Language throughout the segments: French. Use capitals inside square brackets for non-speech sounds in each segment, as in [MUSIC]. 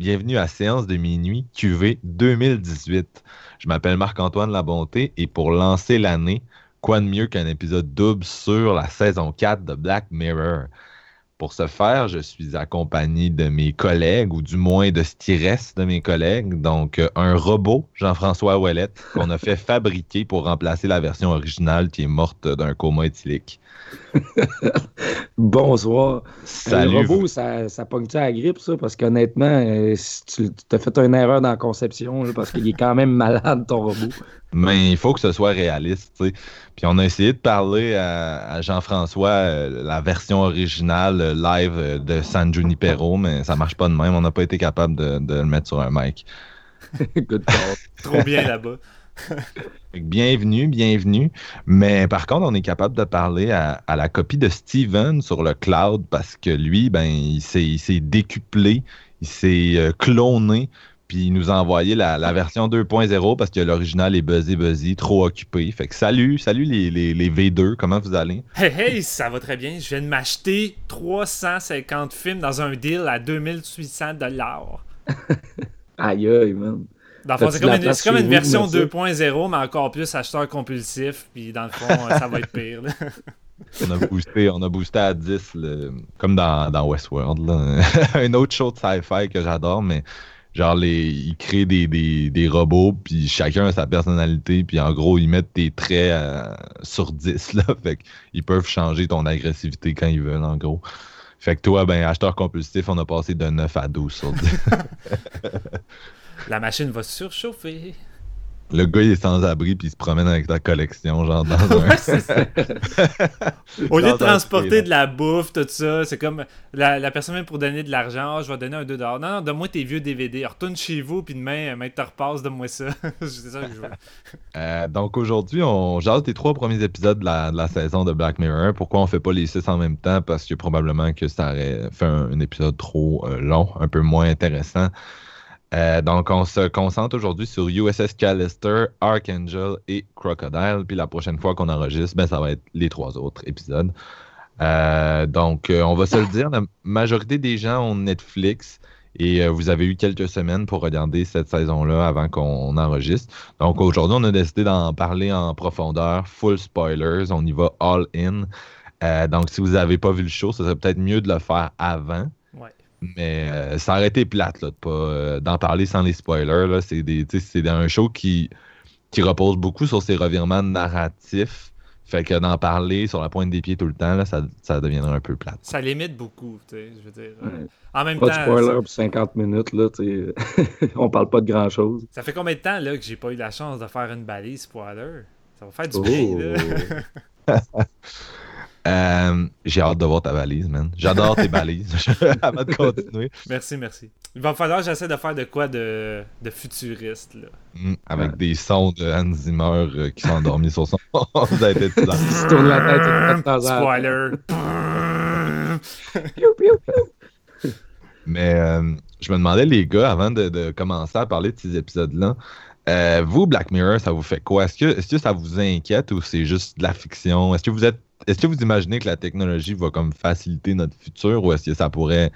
Bienvenue à Séance de minuit QV 2018. Je m'appelle Marc-Antoine Labonté et pour lancer l'année, quoi de mieux qu'un épisode double sur la saison 4 de Black Mirror? Pour ce faire, je suis accompagné de mes collègues, ou du moins de ce qui reste de mes collègues. Donc, euh, un robot, Jean-François Ouellette, qu'on a fait [LAUGHS] fabriquer pour remplacer la version originale qui est morte d'un coma éthylique. [LAUGHS] Bonsoir. Salut. Le robot, ça, ça pogne-tu à la grippe, ça? Parce qu'honnêtement, euh, si tu as fait une erreur dans la conception, parce qu'il est quand même [LAUGHS] malade, ton robot. Mais il faut que ce soit réaliste. Puis on a essayé de parler à, à Jean-François euh, la version originale euh, live euh, de San Junipero, mais ça marche pas de même. On n'a pas été capable de, de le mettre sur un mic. [LAUGHS] Good. Trop bien là-bas. [LAUGHS] Bienvenue, bienvenue. Mais par contre, on est capable de parler à, à la copie de Steven sur le cloud parce que lui, ben, il s'est il s'est décuplé, il s'est euh, cloné, puis il nous a envoyé la, la version 2.0 parce que l'original est buzzy buzzy, trop occupé. Fait que salut, salut les, les, les V2, comment vous allez? Hey, hey, ça va très bien. Je viens de m'acheter 350 films dans un deal à 2800 dollars. [LAUGHS] Aïe, aïe, man. Dans le fond, c'est comme, une, comme vous, version mais ça? 2.0, mais encore plus acheteur compulsif. Puis dans le fond, ça va être pire. là. [LAUGHS] On a boosté, on a boosté à 10, le- comme dans, dans Westworld. là. [LAUGHS] Un autre show de sci-fi que j'adore, mais genre, les, ils créent des, des, des robots, puis chacun a sa personnalité, puis en gros, ils mettent tes traits euh, sur 10, là. [LAUGHS] Fait qu'ils peuvent changer ton agressivité quand ils veulent, en gros. Fait que toi, ben, acheteur compulsif, on a passé de 9 à 12 sur 10. [LAUGHS] [LAUGHS] La machine va surchauffer. Le gars, il est sans abri, puis il se promène avec ta collection, genre, dans un... Ouais, c'est ça. [LAUGHS] Au lieu de un transporter de la bouffe, tout ça, c'est comme la, la personne vient pour donner de l'argent, Ah, je vais donner un 2$. Non, non, donne-moi tes vieux DVD. Retourne chez vous, puis demain, mec, te repasse, donne-moi ça. [LAUGHS] c'est ça que je veux. Euh, donc aujourd'hui, on jase des trois premiers épisodes de la, de la saison de Black Mirror. Pourquoi on fait pas les six en même temps? Parce que probablement que ça aurait fait un, un épisode trop euh, long, un peu moins intéressant. Euh, donc on se concentre aujourd'hui sur USS Callister, Archangel et Crocodile. Puis la prochaine fois qu'on enregistre, ben, ça va être les trois autres épisodes. Euh, donc euh, on va se le dire, la majorité des gens ont Netflix. Et vous avez eu quelques semaines pour regarder cette saison-là avant qu'on enregistre. Donc aujourd'hui, on a décidé d'en parler en profondeur, full spoilers, on y va all in. Donc si vous n'avez pas vu le show, ça serait peut-être mieux de le faire avant. Mais euh, ça aurait été plate là, de pas, euh, d'en parler sans les spoilers. Là. C'est, des, tu sais, c'est un show qui, qui repose beaucoup sur ses revirements narratifs. Fait que d'en parler sur la pointe des pieds tout le temps, là, ça, ça deviendrait un peu plate. Ça limite beaucoup, tu sais, je veux dire. euh, Ouais. En même Pas de spoiler pour 50 minutes, là, tu. [LAUGHS] On parle pas de grand-chose. ça fait combien de temps là, que j'ai pas eu la chance de faire une balise spoiler? Ça va faire du Oh. bien, là. [LAUGHS] [LAUGHS] Euh, j'ai hâte de voir ta valise, man. J'adore tes balises. [LAUGHS] Avant de continuer. Merci, merci. Il va falloir que j'essaie de faire de quoi de, de futuriste, là. Mm, avec des sons de Hans Zimmer euh, qui sont endormis sur son. [LAUGHS] Vous avez été dedans. Tu tournes la tête temps. Spoiler! Piou, piou, piou. Mais euh, je me demandais, les gars, avant de, de commencer à parler de ces épisodes-là, euh, vous, Black Mirror, ça vous fait quoi? Est-ce que, est-ce que ça vous inquiète ou c'est juste de la fiction? Est-ce que vous êtes. Est-ce que vous imaginez que la technologie va comme faciliter notre futur ou est-ce que ça pourrait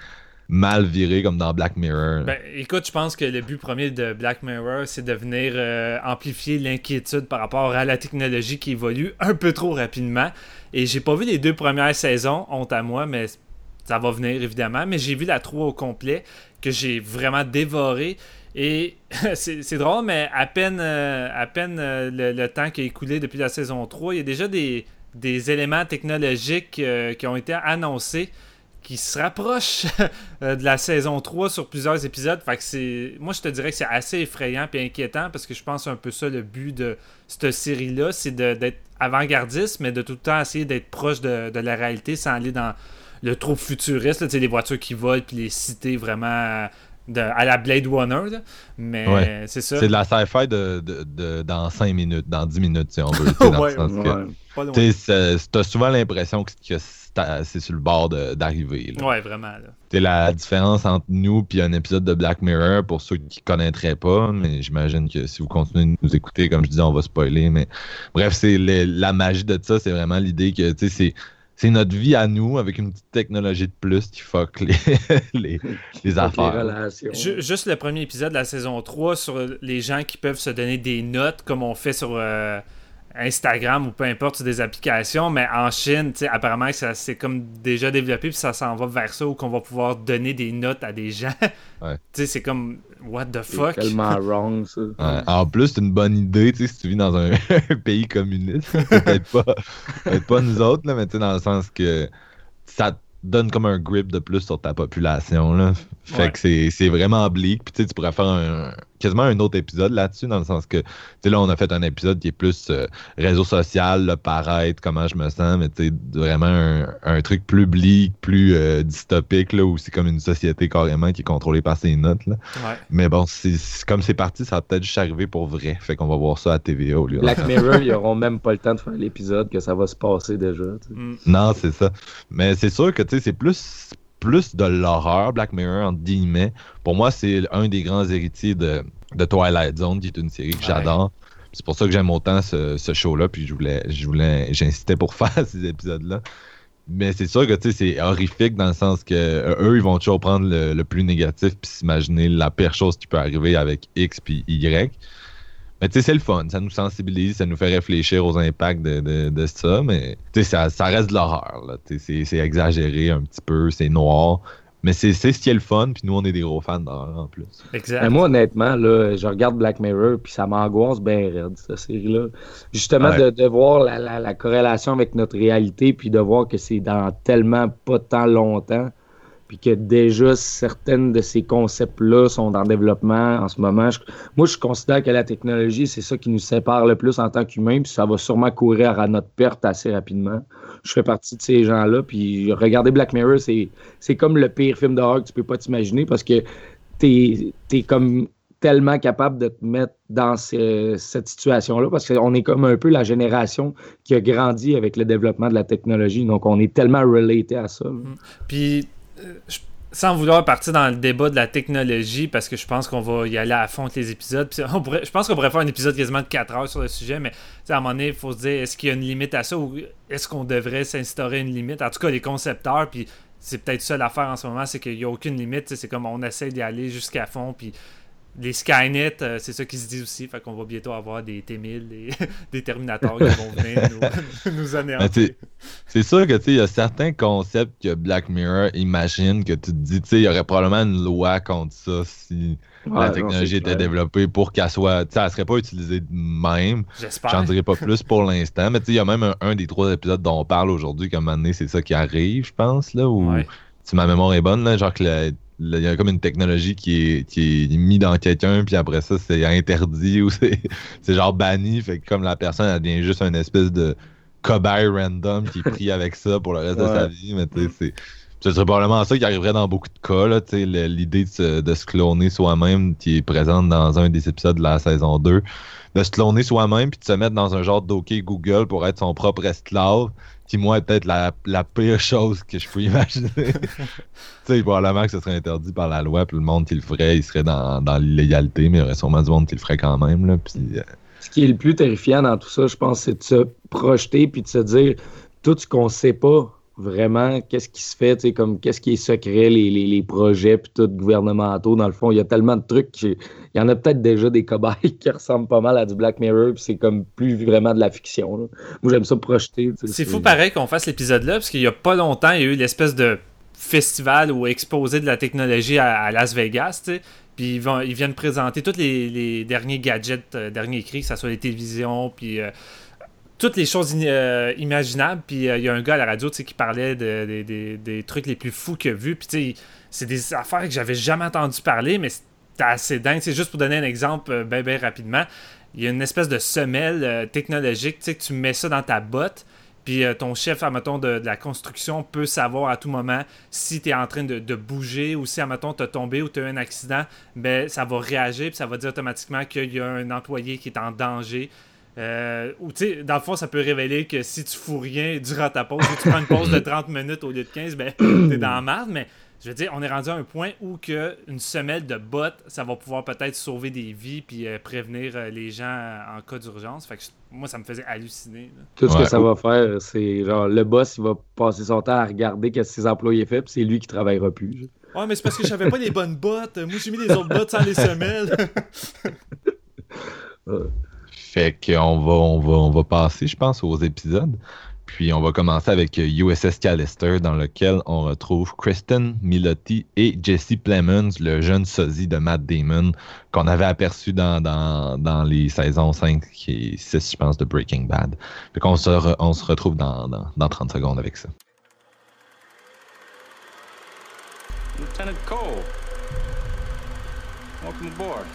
mal virer comme dans Black Mirror? Ben, écoute, je pense que le but premier de Black Mirror, c'est de venir euh, amplifier l'inquiétude par rapport à la technologie qui évolue un peu trop rapidement. Et j'ai pas vu les deux premières saisons, honte à moi, mais ça va venir évidemment. Mais j'ai vu la 3 au complet, que j'ai vraiment dévoré. Et [LAUGHS] c'est drôle, mais à peine, euh, à peine euh, le, le temps qui a écoulé depuis la saison 3, il y a déjà des, des éléments technologiques qui ont été annoncés qui se rapprochent [LAUGHS] de la saison 3 sur plusieurs épisodes. Fait que c'est. Moi je te dirais que c'est assez effrayant et inquiétant parce que je pense un peu ça le but de cette série-là, c'est d'être avant-gardiste, mais de tout le temps essayer d'être proche de, la réalité sans aller dans le trop futuriste, là, les voitures qui volent, puis les cités vraiment de, à la Blade Runner. Mais c'est ça. C'est de la sci-fi de, de, dans 5 minutes, dans 10 minutes, si on veut. sens T'as souvent l'impression que, c'est sur le bord d'arriver. Ouais, vraiment. C'est la différence entre nous et un épisode de Black Mirror pour ceux qui ne connaîtraient pas, mais j'imagine que si vous continuez de nous écouter, comme je disais, on va spoiler. Mais bref, c'est la magie de ça, c'est vraiment l'idée que c'est c'est notre vie à nous avec une petite technologie de plus qui fuck les, [LAUGHS] les, [LAUGHS] les affaires. juste le premier épisode de la saison 3 sur les gens qui peuvent se donner des notes comme on fait sur euh, Instagram ou peu importe sur des applications, mais en Chine, apparemment ça c'est comme déjà développé puis ça s'en va vers ça où qu'on va pouvoir donner des notes à des gens. [LAUGHS] c'est comme what the fuck? tellement [LAUGHS] wrong ça. En plus, c'est une bonne idée, si tu vis dans un, [LAUGHS] pays communiste, peut-être pas, peut pas nous autres là, mais dans le sens que ça donne comme un grip de plus sur ta population là. Fait que c'est vraiment bleak. Puis tu pourrais faire un, quasiment un autre épisode là-dessus, dans le sens que, tu sais, là, on a fait un épisode qui est plus euh, réseau social, le paraître, comment je me sens, mais tu sais, vraiment un, truc plus bleak, plus euh, dystopique, là, où c'est comme une société carrément qui est contrôlée par ses notes, là. Mais bon, c'est comme c'est parti, ça va peut-être juste arriver pour vrai. Fait qu'on va voir ça à TVA au lieu Black Mirror, ils [LAUGHS] auront même pas le temps de faire l'épisode, que ça va se passer déjà. Mm. Non, c'est ça. Mais c'est sûr que, tu sais, c'est plus plus de l'horreur, Black Mirror, entre guillemets. Pour moi, c'est un des grands héritiers de, de Twilight Zone, qui est une série que j'adore. C'est pour ça que j'aime autant ce, show-là, puis je voulais, je voulais, j'insistais pour [LAUGHS] faire ces épisodes-là. Mais c'est sûr que c'est horrifique dans le sens que euh, eux, ils vont toujours prendre le, plus négatif puis s'imaginer la pire chose qui peut arriver avec X puis Y. Mais tu sais, c'est le fun, ça nous sensibilise, ça nous fait réfléchir aux impacts de, de, ça, mais tu sais, ça, ça, reste de l'horreur. C'est exagéré un petit peu, c'est noir. Mais c'est ce qui est le fun, puis nous, on est des gros fans d'horreur en plus. Exact. moi, honnêtement, là, je regarde Black Mirror, puis ça m'angoisse bien raide, cette série-là. Justement, de, de, voir la, la, la, corrélation avec notre réalité, puis de voir que c'est dans tellement pas tant longtemps, puis que déjà certaines de ces concepts-là sont en développement en ce moment. moi, je considère que la technologie, c'est ça qui nous sépare le plus en tant qu'humains, puis ça va sûrement courir à notre perte assez rapidement je fais partie de ces gens-là. Puis regarder Black Mirror, c'est comme le pire film d'horreur que tu peux pas t'imaginer parce que tu es, comme tellement capable de te mettre dans cette situation-là parce qu'on est comme un peu la génération qui a grandi avec le développement de la technologie. Donc, on est tellement relaté à ça. Mm. Puis, sans vouloir partir dans le débat de la technologie, parce que je pense qu'on va y aller à fond avec les épisodes. je pense qu'on pourrait faire un épisode quasiment de 4 heures sur le sujet, mais à un moment donné, il faut se dire est-ce qu'il y a une limite à ça ou est-ce qu'on devrait s'instaurer une limite? En tout cas, les concepteurs, puis c'est peut-être ça l'affaire en ce moment, c'est qu'il n'y a aucune limite. C'est comme on essaie d'y aller jusqu'à fond, puis les Skynet, euh, c'est ça qui se dit aussi. Fait qu'on va bientôt avoir des T-1000, des, [LAUGHS] des Terminators qui vont venir nous, [LAUGHS] nous anéantir. C'est sûr que tu il y a certains concepts que Black Mirror imagine que tu te dis, tu sais, il y aurait probablement une loi contre ça si la technologie était développée pour qu'elle soit. Tu sais, elle serait pas utilisée de même. J'espère. J'en dirais pas plus pour l'instant. Mais tu sais, il y a même un, des trois épisodes dont on parle aujourd'hui, comme un c'est ça qui arrive, je pense, là, où. Si ma mémoire est bonne, là, genre que le, il y a comme une technologie qui est, qui est mise dans quelqu'un, puis après ça, c'est interdit [LAUGHS] ou c'est genre banni. Fait que comme la personne, elle devient juste une espèce de cobaye random qui est pris avec ça pour le reste de sa vie. Mais tu sais, ce serait probablement ça qui arriverait dans beaucoup de cas. L'idée de, se, de se cloner soi-même qui est présente dans un des épisodes de la saison 2. De se cloner soi-même puis de se mettre dans un genre d'OK Google pour être son propre esclave qui, moi, est peut-être la, la, pire chose que je peux imaginer. [LAUGHS] tu sais, probablement que ce serait interdit par la loi, puis le monde qui le ferait, il serait dans, dans l'illégalité, mais il y aurait sûrement du monde qui le ferait quand même. Là, puis, euh, Ce qui est le plus terrifiant dans tout ça, je pense, c'est de se projeter puis de se dire tout ce qu'on sait pas vraiment qu'est-ce qui se fait, comme qu'est-ce qui est secret, les, les, les projets, puis tout gouvernementaux. Dans le fond, il y a tellement de trucs. Il y en a peut-être déjà des cobayes [LAUGHS] qui ressemblent pas mal à du Black Mirror, puis c'est comme plus vraiment de la fiction. Moi, j'aime ça projeter. C'est fou pareil qu'on fasse l'épisode-là, parce qu'il y a pas longtemps, il y a eu l'espèce de festival ou exposé de la technologie à, Las Vegas, Puis ils, vont, ils viennent présenter tous les, derniers gadgets, euh, derniers cris, que ce soit les télévisions, puis... Euh, toutes les choses imaginables. Puis il y a un gars à la radio qui parlait des trucs les plus fous qu'il a vus. Puis c'est des affaires que j'avais jamais entendu parler, mais c'était assez dingue. C'est juste pour donner un exemple bien, bien rapidement. Il y a une espèce de semelle technologique, tu sais, que tu mets ça dans ta botte puis euh, ton chef, admettons, de, de, la construction peut savoir à tout moment si tu es en train de, bouger ou si, admettons, tu as tombé ou tu as eu un accident, ben, ça va réagir puis ça va dire automatiquement qu'il y a un employé qui est en danger. Euh, ou tu sais, dans le fond, ça peut révéler que si tu fous rien durant ta pause, ou tu prends une pause de 30 minutes au lieu de 15, ben, [CLEARS THROAT] t'es dans la merde, mais je veux dire, on est rendu à un point où que une semelle de bottes, ça va pouvoir peut-être sauver des vies puis euh, prévenir euh, les gens en cas d'urgence. Fait que moi, ça me faisait halluciner. Tout ce que ça va faire, c'est genre le boss, il va passer son temps à regarder ce que ses employés font, puis c'est lui qui travaillera plus. Ouais, mais c'est parce que j'avais pas les bonnes bottes. Moi, j'ai mis les autres bottes sans les semelles. [LAUGHS] Fait qu'on va, on va, on va passer, je pense, aux épisodes. Puis on va commencer avec USS Callister, dans lequel on retrouve Kristen Milotti et Jesse Plemons, le jeune sosie de Matt Damon, qu'on avait aperçu dans, dans, dans, les saisons 5 et 6, je pense, de Breaking Bad. Fait qu'on se, on se retrouve dans, dans, dans 30 secondes avec ça. Lieutenant Cole, aboard.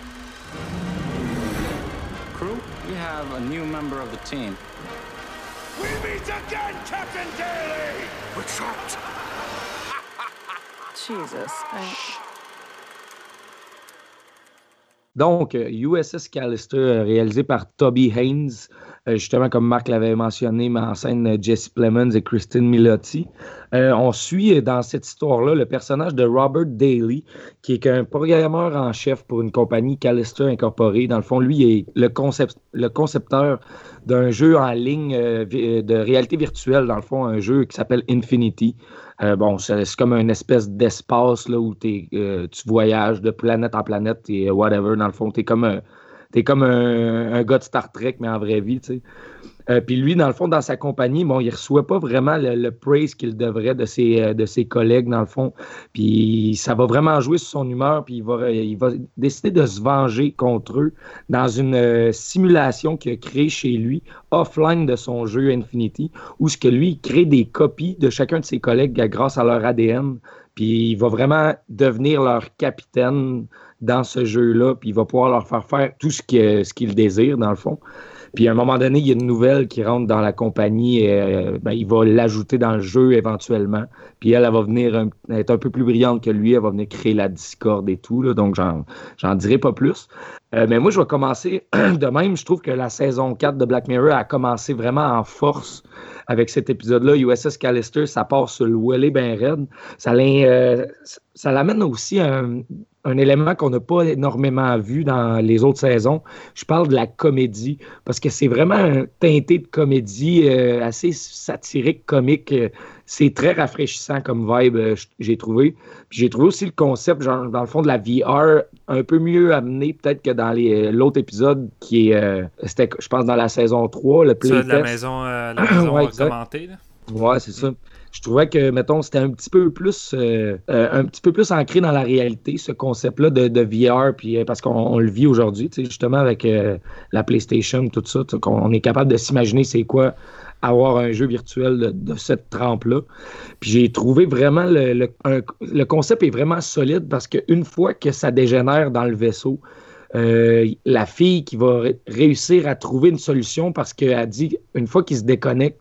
Crew, we have a new member of the team. We meet again, Captain Daly! We're trapped. [LAUGHS] Jesus. Donc, USS Callister, réalisé par Toby Haynes, euh, justement comme Marc l'avait mentionné, mais en scène Jesse Plemons et Kristen Milotti. Euh, on suit dans cette histoire-là le personnage de Robert Daly, qui est un programmeur en chef pour une compagnie Callister Incorporée. Dans le fond, lui est le, concept, le concepteur d'un jeu en ligne euh, de réalité virtuelle, dans le fond, un jeu qui s'appelle Infinity. Euh, bon, c'est comme une espèce d'espace là, où tu voyages de planète en planète et whatever. Dans le fond, tu es comme, un, es comme un, gars de Star Trek, mais en vraie vie. tu sais. Euh, puis lui, dans le fond, dans sa compagnie, bon, il reçoit pas vraiment le, praise qu'il devrait de ses, euh, de ses collègues, dans le fond. Puis ça va vraiment jouer sur son humeur, puis il va, il décider de se venger contre eux dans une euh, simulation qu'il a créée chez lui, offline de son jeu Infinity, où ce que lui, il crée des copies de chacun de ses collègues grâce à leur ADN. Puis il va vraiment devenir leur capitaine dans ce jeu-là, puis il va pouvoir leur faire faire tout ce qu'ils désirent, dans le fond. Puis à un moment donné, il y a une nouvelle qui rentre dans la compagnie et euh, ben, il va l'ajouter dans le jeu éventuellement. Puis elle, elle va venir être un peu plus brillante que lui, elle va venir créer la discorde et tout. Là, donc j'en dirai pas plus. Euh, mais moi, je vais commencer [CLEARS THROAT] de même. Je trouve que la saison 4 de Black Mirror a commencé vraiment en force avec cet épisode-là. USS Callister, ça part sur le Wally ben red. Ça, euh, ça l'amène aussi un, un élément qu'on n'a pas énormément vu dans les autres saisons. Je parle de la comédie, parce que c'est vraiment un teinté de comédie euh, assez satirique, comique. C'est très rafraîchissant comme vibe, euh, j'ai trouvé. j'ai trouvé aussi le concept, genre, dans le fond, de la VR un peu mieux amené peut-être que dans euh, l'autre épisode qui est, c'était, je pense, dans la saison 3, le playtest. de la maison, la [CLEARS THROAT] maison ouais, commentée, là. Ouais, c'est ça je trouvais que, mettons, c'était un petit peu plus euh, euh, un petit peu plus ancré dans la réalité, ce concept-là de, de, VR, puis euh, parce qu'on le vit aujourd'hui, justement, avec la PlayStation, tout ça, on est capable de s'imaginer c'est quoi avoir un jeu virtuel de, cette trempe-là. Puis j'ai trouvé vraiment le, concept est vraiment solide parce qu'une fois que ça dégénère dans le vaisseau, la fille qui va réussir à trouver une solution parce qu'elle dit une fois qu'il se déconnecte,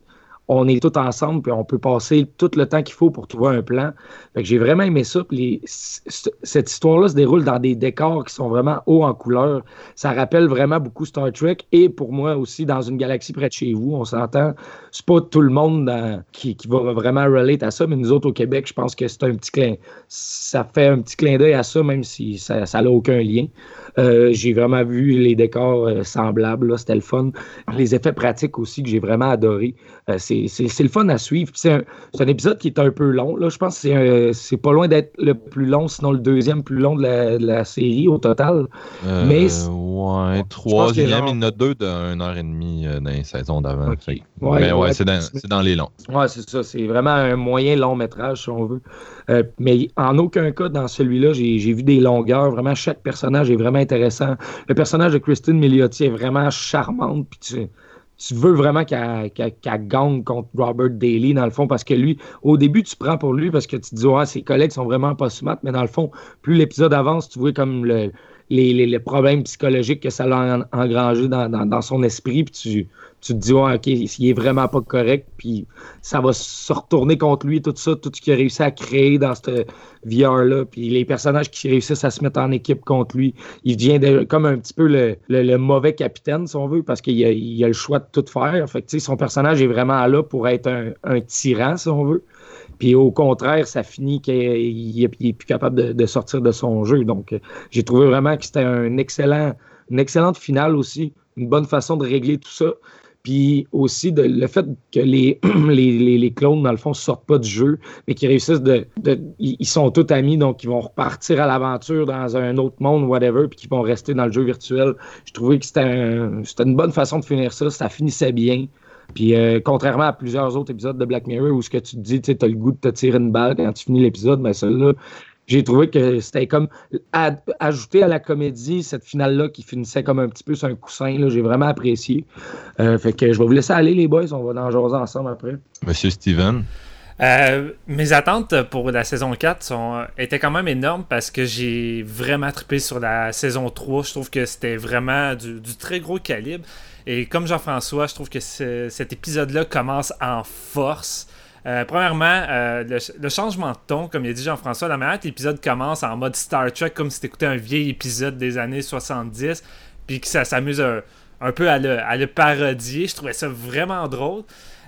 on est tous ensemble, puis on peut passer tout le temps qu'il faut pour trouver un plan. j'ai vraiment aimé ça. cette histoire-là se déroule dans des décors qui sont vraiment hauts en couleur. Ça rappelle vraiment beaucoup Star Trek et pour moi aussi dans une galaxie près de chez vous. On s'entend, c'est pas tout le monde qui, va vraiment relate à ça, mais nous autres au Québec, je pense que c'est un petit clin, ça fait un petit clin d'œil à ça, même si ça n'a aucun lien. Euh, j'ai vraiment vu les décors euh, semblables, c'était le fun. Les effets pratiques aussi que j'ai vraiment adoré. Euh, c'est le fun à suivre. C'est un, un, épisode qui est un peu long. Là. Je pense que c'est pas loin d'être le plus long, sinon le deuxième plus long de la, série au total. Mais ouais, troisième, il y en a deux d'une heure et demie dans les saisons d'avant. Mais ouais, c'est dans, dans, les longs. Ouais, c'est ça. C'est vraiment un moyen long métrage, si on veut. mais en aucun cas, dans celui-là, j'ai vu des longueurs. Vraiment, chaque personnage est vraiment intéressant. Le personnage de Christine Milioti est vraiment charmante. Puis tu veux vraiment qu'elle gagne contre Robert Daly, dans le fond, parce que lui, au début, tu prends pour lui parce que tu te dis, ouais, ses collègues sont vraiment pas smart, mais dans le fond, plus l'épisode avance, tu vois comme le, les, problèmes psychologiques que ça a engrangé dans, son esprit, puis tu, tu te dis, OK, il est vraiment pas correct, puis ça va se retourner contre lui, tout ça, tout ce qu'il a réussi à créer dans ce VR-là, puis les personnages qui réussissent à se mettre en équipe contre lui, il devient comme un petit peu le, mauvais capitaine, si on veut, parce qu'il a, a, le choix de tout faire. Fait son personnage est vraiment là pour être un, un tyran, si on veut. Puis au contraire, ça finit qu'il est, plus capable de, sortir de son jeu. Donc, j'ai trouvé vraiment que c'était un excellent, une excellente finale aussi, une bonne façon de régler tout ça. Puis aussi le fait que [CLEARS THROAT] les, les, clones, dans le fond, ne sortent pas du jeu, mais qu'ils réussissent de, Ils sont tous amis, donc ils vont repartir à l'aventure dans un autre monde, whatever, puis qu'ils vont rester dans le jeu virtuel. Je trouvais que c'était une bonne façon de finir ça. Ça finissait bien. Puis euh, contrairement à plusieurs autres épisodes de Black Mirror où ce que tu te dis, tu as le goût de te tirer une balle quand tu finis l'épisode, mais celui-là, j'ai trouvé que c'était comme ajouter à la comédie cette finale-là qui finissait comme un petit peu sur un coussin. J'ai vraiment apprécié. Euh, fait que je vais vous laisser aller, les boys. On va en jaser ensemble après. Monsieur Steven. Euh, mes attentes pour la saison 4 sont, étaient quand même énormes parce que j'ai vraiment trippé sur la saison 3. Je trouve que c'était vraiment du, du, très gros calibre. Et comme Jean-François, je trouve que cet épisode-là commence en force. Euh, premièrement, euh, le, changement de ton, comme il a dit Jean-François, la manière l'épisode commence en mode Star Trek, comme si t'écoutais un vieil épisode des années 70, puis que ça s'amuse un, peu à le, parodier. Je trouvais ça vraiment drôle.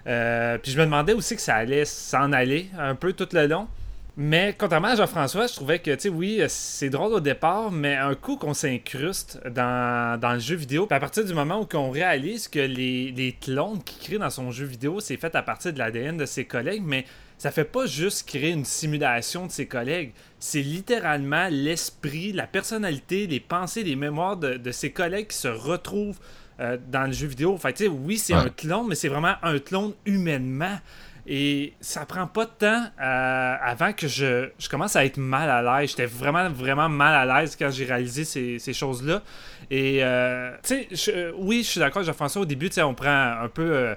Euh, puis je me demandais aussi que ça allait s'en aller un peu tout le long. Mais contrairement à Jean-François, je trouvais que, tu sais, oui, c'est drôle au départ, mais un coup qu'on s'incruste dans, le jeu vidéo, à partir du moment où on réalise que les, les clones qu'il crée dans son jeu vidéo, c'est fait à partir de l'ADN de ses collègues, mais ça fait pas juste créer une simulation de ses collègues, c'est littéralement l'esprit, la personnalité, les pensées, les mémoires de, ses collègues qui se retrouvent euh, dans le jeu vidéo. Fait tu sais, oui, c'est un clone, mais c'est vraiment un clone humainement. Et ça prend pas de temps euh, avant que je, je, commence à être mal à l'aise. J'étais vraiment, vraiment mal à l'aise quand j'ai réalisé ces, ces choses-là. Et, euh, tu sais, oui, je suis d'accord, Jean-François, au début, tu sais, on prend un peu euh,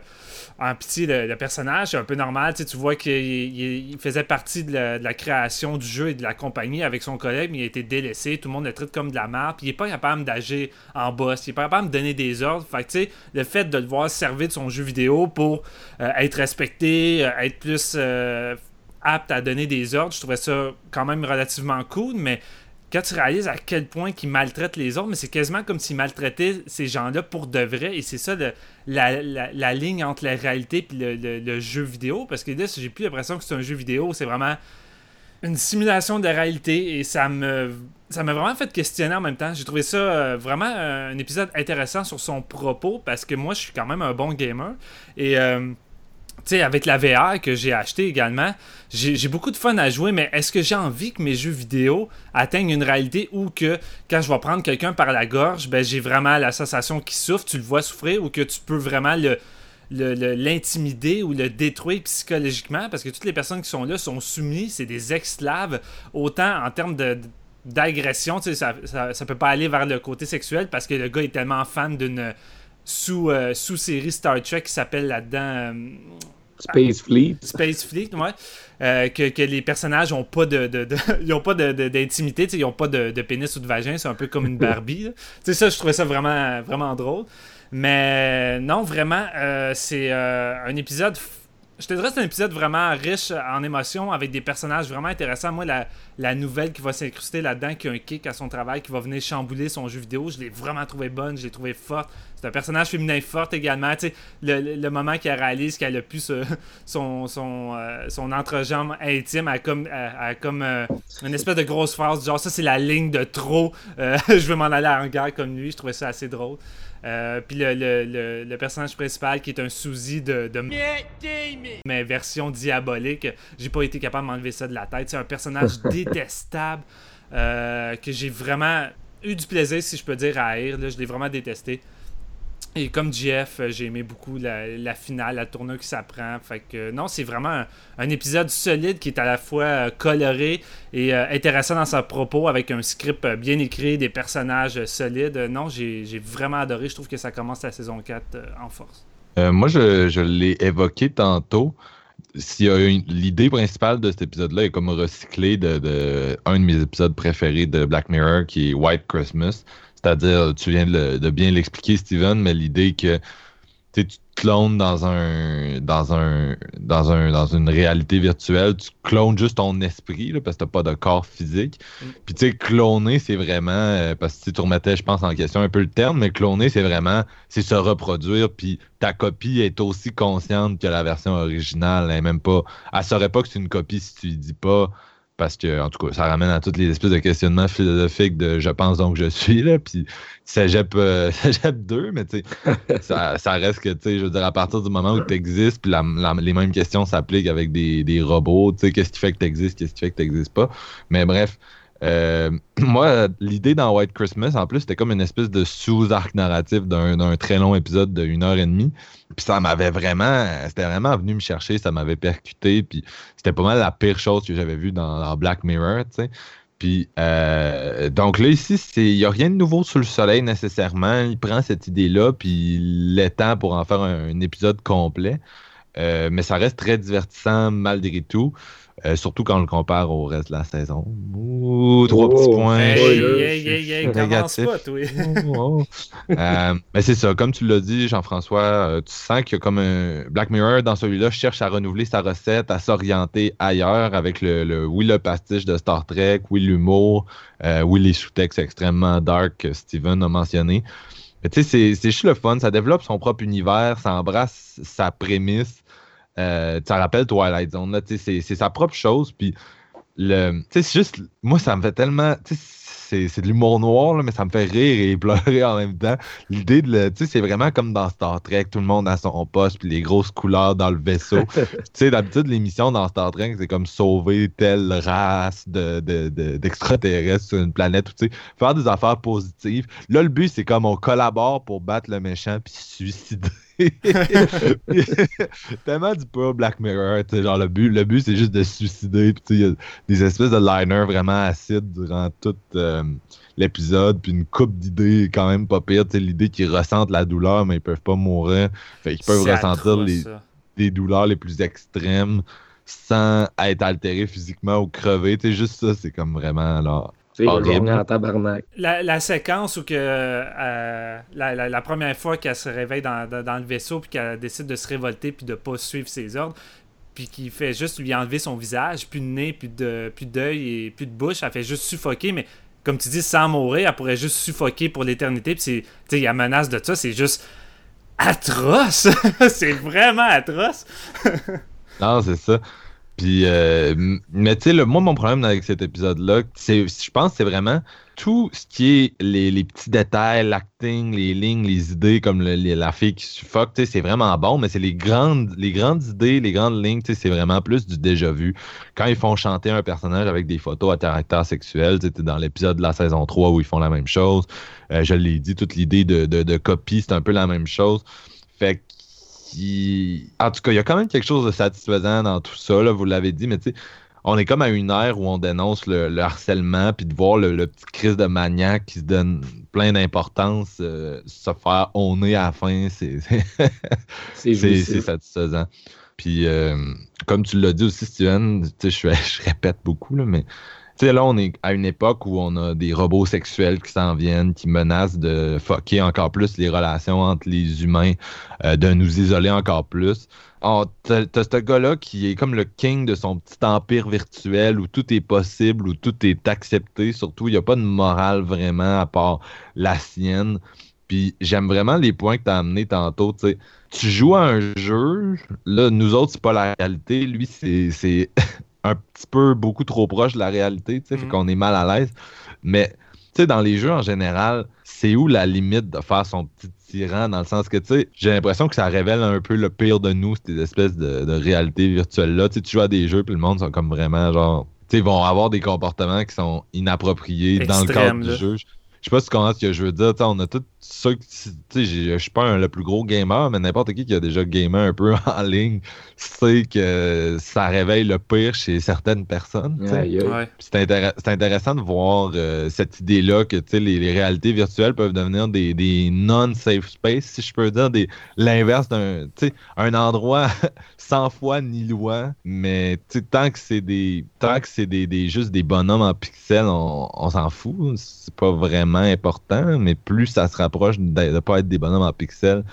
en pitié le, personnage, c'est un peu normal. Tu, vois qu'il faisait partie de la, création du jeu et de la compagnie avec son collègue, mais il a été délaissé. Tout le monde le traite comme de la merde. Puis il est pas capable d'agir en boss. Il est pas capable de donner des ordres. Fait que, le fait de le voir servir de son jeu vidéo pour être respecté, être plus apte à donner des ordres, je trouvais ça quand même relativement cool, mais quand tu réalises à quel point qu'ils maltraitent les autres, mais c'est quasiment comme s'ils maltraitaient ces gens-là pour de vrai. Et c'est ça la, ligne entre la réalité et le, jeu vidéo. Parce que là, j'ai plus l'impression que c'est un jeu vidéo, c'est vraiment une simulation de la réalité. Et ça me ça m'a vraiment fait questionner en même temps. J'ai trouvé ça euh, vraiment euh, un épisode intéressant sur son propos parce que moi, je suis quand même un bon gamer. Et. Euh, sais, avec la VR que j'ai acheté également, j'ai beaucoup de fun à jouer, mais est-ce que j'ai envie que mes jeux vidéo atteignent une réalité où que quand je vais prendre quelqu'un par la gorge, ben j'ai vraiment la sensation qu'il souffre, tu le vois souffrir, ou que tu peux vraiment l'intimider ou le détruire psychologiquement? Parce que toutes les personnes qui sont là sont soumises, c'est des esclaves, autant en termes de, d'agression, ça, ça, ça, peut pas aller vers le côté sexuel parce que le gars est tellement fan d'une sous, euh, sous série Star Trek qui s'appelle là-dedans euh, Space Fleet. Space Fleet, ouais. Euh, que, les personnages n'ont pas de, [LAUGHS] ils ont pas d'intimité, ils n'ont pas de, pénis ou de vagin, c'est un peu comme une Barbie. Tu sais, ça, je trouvais ça vraiment, vraiment drôle. Mais non, vraiment, euh, c'est euh, un épisode je te dirais c'est un épisode vraiment riche en émotions avec des personnages vraiment intéressants. Moi, la, nouvelle qui va s'incruster là-dedans, qui a un kick à son travail, qui va venir chambouler son jeu vidéo, je l'ai vraiment trouvé bonne, je l'ai trouvé forte. C'est un personnage féminin fort également. le, le, moment qu'elle réalise qu'elle a pu [LAUGHS] son, son, euh, son entrejambe intime à comme, comme euh, une espèce de grosse phrase, genre ça c'est la ligne de trop, euh, [LAUGHS] je veux m'en aller en guerre comme lui, je trouvais ça assez drôle. Euh, puis le, personnage principal qui est un souci de, de mais version diabolique, j'ai pas été capable de m'enlever ça de la tête. C'est un personnage [LAUGHS] détestable euh, que j'ai vraiment eu du plaisir, si je peux dire, à haïr. je l'ai vraiment détesté. Et comme GF, euh, j'ai aimé beaucoup la, finale, la tournure qui s'apprend. Fait que non, c'est vraiment un, épisode solide qui est à la fois euh, coloré et euh, intéressant dans sa propos avec un script bien écrit, des personnages solides. Non, j'ai vraiment adoré. Je trouve que ça commence la saison 4 en force. Euh, moi, je, l'ai évoqué tantôt. L'idée principale de cet épisode-là est comme recyclé de, de, un de mes épisodes préférés de Black Mirror qui est White Christmas. C'est-à-dire, tu viens de, de bien l'expliquer, Steven, mais l'idée que tu clones dans un dans un dans un dans une réalité virtuelle, tu clones juste ton esprit là, parce que t'as pas de corps physique. Mm. Puis tu sais, cloner, c'est vraiment euh, parce que tu remettais, je pense, en question un peu le terme, mais cloner, c'est vraiment c'est se reproduire, puis ta copie est aussi consciente que la version originale. Elle même pas. Elle saurait pas que c'est une copie si tu lui dis pas parce que, en tout cas, ça ramène à toutes les espèces de questionnements philosophiques de je pense donc je suis, là, puis cégep, euh, [LAUGHS] 2, mais tu sais, ça, ça, reste que, tu sais, je veux dire, à partir du moment où tu existes, puis les mêmes questions s'appliquent avec des, des robots, tu sais, qu'est-ce qui fait que tu existes, qu'est-ce qui fait que tu n'existes pas. Mais bref, euh, [CLEARS THROAT] moi, l'idée dans White Christmas, en plus, c'était comme une espèce de sous-arc narratif d'un très long épisode de une heure et demie. Puis ça m'avait vraiment, c'était vraiment venu me chercher, ça m'avait percuté. Puis c'était pas mal la pire chose que j'avais vue dans, Black Mirror, tu sais. Puis euh, donc là, ici, il n'y a rien de nouveau sous le soleil nécessairement. Il prend cette idée-là, puis il l'étend pour en faire un, épisode complet. Euh, mais ça reste très divertissant malgré tout. Euh, surtout quand on le compare au reste de la saison. Ouh, trois petits oh. points. Hey, hey, hey, commence pas, toi. Oh, oh. Euh, mais c'est ça, comme tu l'as dit, Jean-François, euh, tu sens qu'il y a comme un Black Mirror dans celui-là cherche à renouveler sa recette, à s'orienter ailleurs avec le, oui le pastiche de Star Trek, oui l'humour, oui les sous-textes extrêmement dark que Steven a mentionné. Tu sais, c'est juste le fun, ça développe son propre univers, ça embrasse sa prémisse. Euh, ça rappelle Twilight Zone, c'est sa propre chose. Puis, le, c'est juste, moi, ça me fait tellement, c'est de l'humour noir, mais ça me fait rire et [LAUGHS] pleurer en même temps. L'idée de, tu sais, c'est vraiment comme dans Star Trek, tout le monde a son poste, puis les grosses couleurs dans le vaisseau. [LAUGHS] tu sais, d'habitude, l'émission dans Star Trek, c'est comme sauver telle race d'extraterrestres de, sur une planète, tu sais, faire des affaires positives. Là, le but, c'est comme on collabore pour battre le méchant puis suicider. [LAUGHS] tellement du peu Black Mirror, genre le but, le but c'est juste de se suicider, puis il y a des espèces de liners vraiment acides durant tout euh, l'épisode, puis une coupe d'idées quand même pas pire, l'idée qu'ils ressentent la douleur mais ils peuvent pas mourir, fait qu'ils peuvent ressentir les, douleurs les plus extrêmes sans être altérés physiquement ou crever, juste ça c'est comme vraiment alors la, la, séquence où que euh, la, la, première fois qu'elle se réveille dans, dans, le vaisseau puis qu'elle décide de se révolter puis de pas suivre ses ordres puis qu'il fait juste lui enlever son visage, plus de nez, plus de plus d'œil et plus de bouche, elle fait juste suffoquer mais comme tu dis sans mourir, elle pourrait juste suffoquer pour l'éternité puis c'est tu sais il y a menace de ça, c'est juste atroce. [LAUGHS] c'est vraiment atroce. [LAUGHS] non, c'est ça. Puis, euh, mais tu sais, moi, mon problème avec cet épisode-là, c'est, je pense que c'est vraiment tout ce qui est les, petits détails, l'acting, les lignes, les idées, comme la fille qui suffoque, tu sais, c'est vraiment bon, mais c'est les grandes, les grandes idées, les grandes lignes, tu sais, c'est vraiment plus du déjà vu. Quand ils font chanter un personnage avec des photos à caractère sexuel, sais, dans l'épisode de la saison 3 où ils font la même chose, euh, je l'ai dit, toute l'idée de, de, de copie, c'est un peu la même chose. Fait que en tout cas, il y a quand même quelque chose de satisfaisant dans tout ça, vous l'avez dit, mais tu sais, on est comme à une ère où on dénonce le, harcèlement, puis de voir le, petit crise de maniaque qui se donne plein d'importance euh, se faire honner à la fin, c'est [LAUGHS] satisfaisant. Puis, euh, comme tu l'as dit aussi, Steven, je, je répète beaucoup, là, mais tu sais, là, on est à une époque où on a des robots sexuels qui s'en viennent, qui menacent de fucker encore plus les relations entre les humains, euh, de nous isoler encore plus. Oh, t'as ce gars-là qui est comme le king de son petit empire virtuel où tout est possible, où tout est accepté. Surtout, il n'y a pas de morale vraiment à part la sienne. Puis j'aime vraiment les points que tu as amenés tantôt. sais Tu joues à un jeu, là, nous autres, c'est pas la réalité. Lui, c'est un petit peu beaucoup trop proche de la réalité, tu sais, fait mhm. qu'on est mal à l'aise. Mais, tu sais, dans les jeux en général, c'est où la limite de faire son petit tyran dans le sens que, tu sais, j'ai l'impression que ça révèle un peu le pire de nous, ces espèces de, de réalité virtuelle-là. Tu sais, tu joues à des jeux, puis le monde sont comme vraiment genre. Tu sais, ils vont avoir des comportements qui sont inappropriés dans le cadre du jeu. Je sais pas si tu comprends ce que je veux dire. on a tout ça, je suis pas le plus gros gamer, mais n'importe qui qui a déjà gamé un peu [LAUGHS] en ligne sait que ça réveille le pire chez certaines personnes. C'est intéressant de voir euh, cette idée-là que les, les, réalités virtuelles peuvent devenir des, des non-safe space, si je peux dire, l'inverse d'un un endroit [LAUGHS] sans foi ni loi, mais tant que c'est des tant que c'est des, juste des bonhommes en pixels, on, on s'en fout. C'est pas vraiment important, mais plus ça se rapproche de ne pas être des bonhommes en pixels,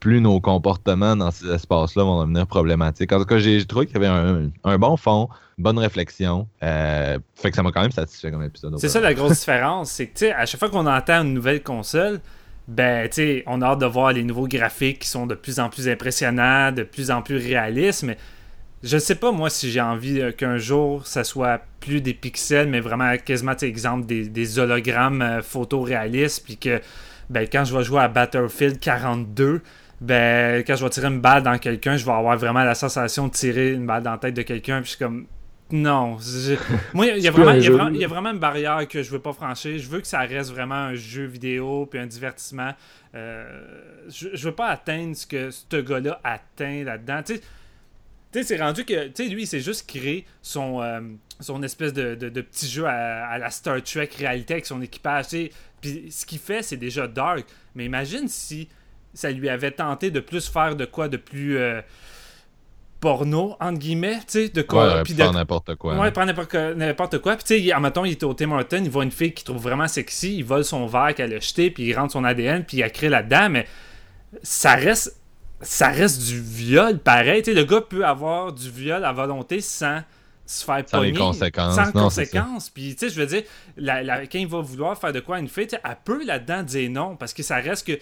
plus nos comportements dans ces espaces-là vont devenir problématiques. En tout cas, j'ai trouvé qu'il y avait un, bon fond, une bonne réflexion. Euh, fait que ça m'a quand même satisfait comme épisode. C'est ça la grosse différence. C'est que, à chaque fois qu'on entend une nouvelle console, ben, on a hâte de voir les nouveaux graphiques qui sont de plus en plus impressionnants, de plus en plus réalistes, mais je sais pas, moi, si j'ai envie euh, qu'un jour, ça soit plus des pixels, mais vraiment quasiment, exemple, des, des hologrammes euh, photoréalistes, puis que ben, quand je vais jouer à Battlefield 42, ben, quand je vais tirer une balle dans quelqu'un, je vais avoir vraiment la sensation de tirer une balle dans la tête de quelqu'un, puis je suis comme. Non. [LAUGHS] Moi, il y, a vraiment, il y, a vraiment une barrière que je veux pas franchir. Je veux que ça reste vraiment un jeu vidéo puis un divertissement. Euh, je, je veux pas atteindre ce que ce gars-là atteint là-dedans. Tu sais, c'est rendu que, tu sais, lui, il s'est juste créé son, euh, son espèce de, de, petit jeu à, à, la Star Trek réalité avec son équipage. Puis ce qu'il fait, c'est déjà dark. Mais imagine si ça lui avait tenté de plus faire de quoi de plus euh, porno, entre guillemets, tu sais, de quoi. Ouais, puis de... n'importe quoi. Ouais, prendre n'importe quoi. Puis tu sais, en il était au Tim Horton, il voit une fille qu'il trouve vraiment sexy, il vole son verre qu'elle a jeté, puis il rentre son ADN, puis il a créé là-dedans, mais ça reste ça reste du viol pareil. Tu sais, le gars peut avoir du viol à volonté sans se faire sans les conséquences. Sans conséquences. Puis, tu sais, je veux dire, la, quand il va vouloir faire de quoi une fille, elle peut là-dedans dire non, parce que ça reste que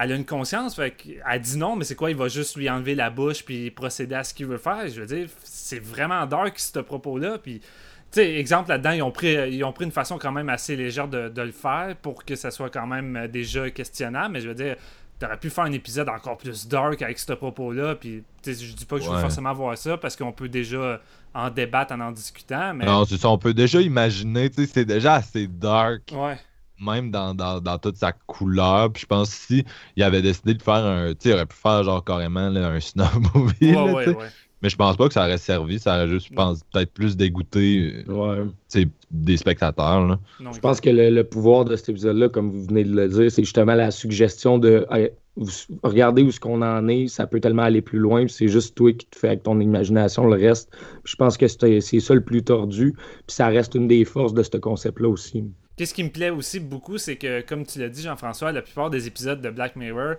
elle a une conscience, fait elle dit non, mais c'est quoi, il va juste lui enlever la bouche puis procéder à ce qu'il veut faire. Je veux dire, c'est vraiment dark ce propos-là. Puis, tu sais, exemple là-dedans, ils ont pris, ils ont pris une façon quand même assez légère de, de, le faire pour que ça soit quand même déjà questionnable. Mais je veux dire, t'aurais pu faire un épisode encore plus dark avec ce propos-là. Puis, je dis pas que je veux forcément voir ça parce qu'on peut déjà en débattre en en discutant. Mais... Non, c'est ça, on peut déjà imaginer, tu sais, c'est déjà assez dark. Ouais. Même dans, dans, toute sa couleur. Puis je pense que si il avait décidé de faire un. Tu sais, il aurait pu faire genre carrément un snob [LAUGHS] movie. Ouais, ouais, ouais. Mais je pense pas que ça aurait servi, ça aurait juste, pense, peut-être plus dégoûté ouais. des spectateurs. Là. je pense que le, pouvoir de cet épisode-là, comme vous venez de le dire, c'est justement la suggestion de regardez où ce qu'on en est, ça peut tellement aller plus loin, c'est juste toi qui te fais avec ton imagination le reste. je pense que c'est ça le plus tordu, puis ça reste une des forces de ce concept-là aussi. Qu'est-ce qui me plaît aussi beaucoup, c'est que, comme tu l'as dit, Jean-François, la plupart des épisodes de Black Mirror,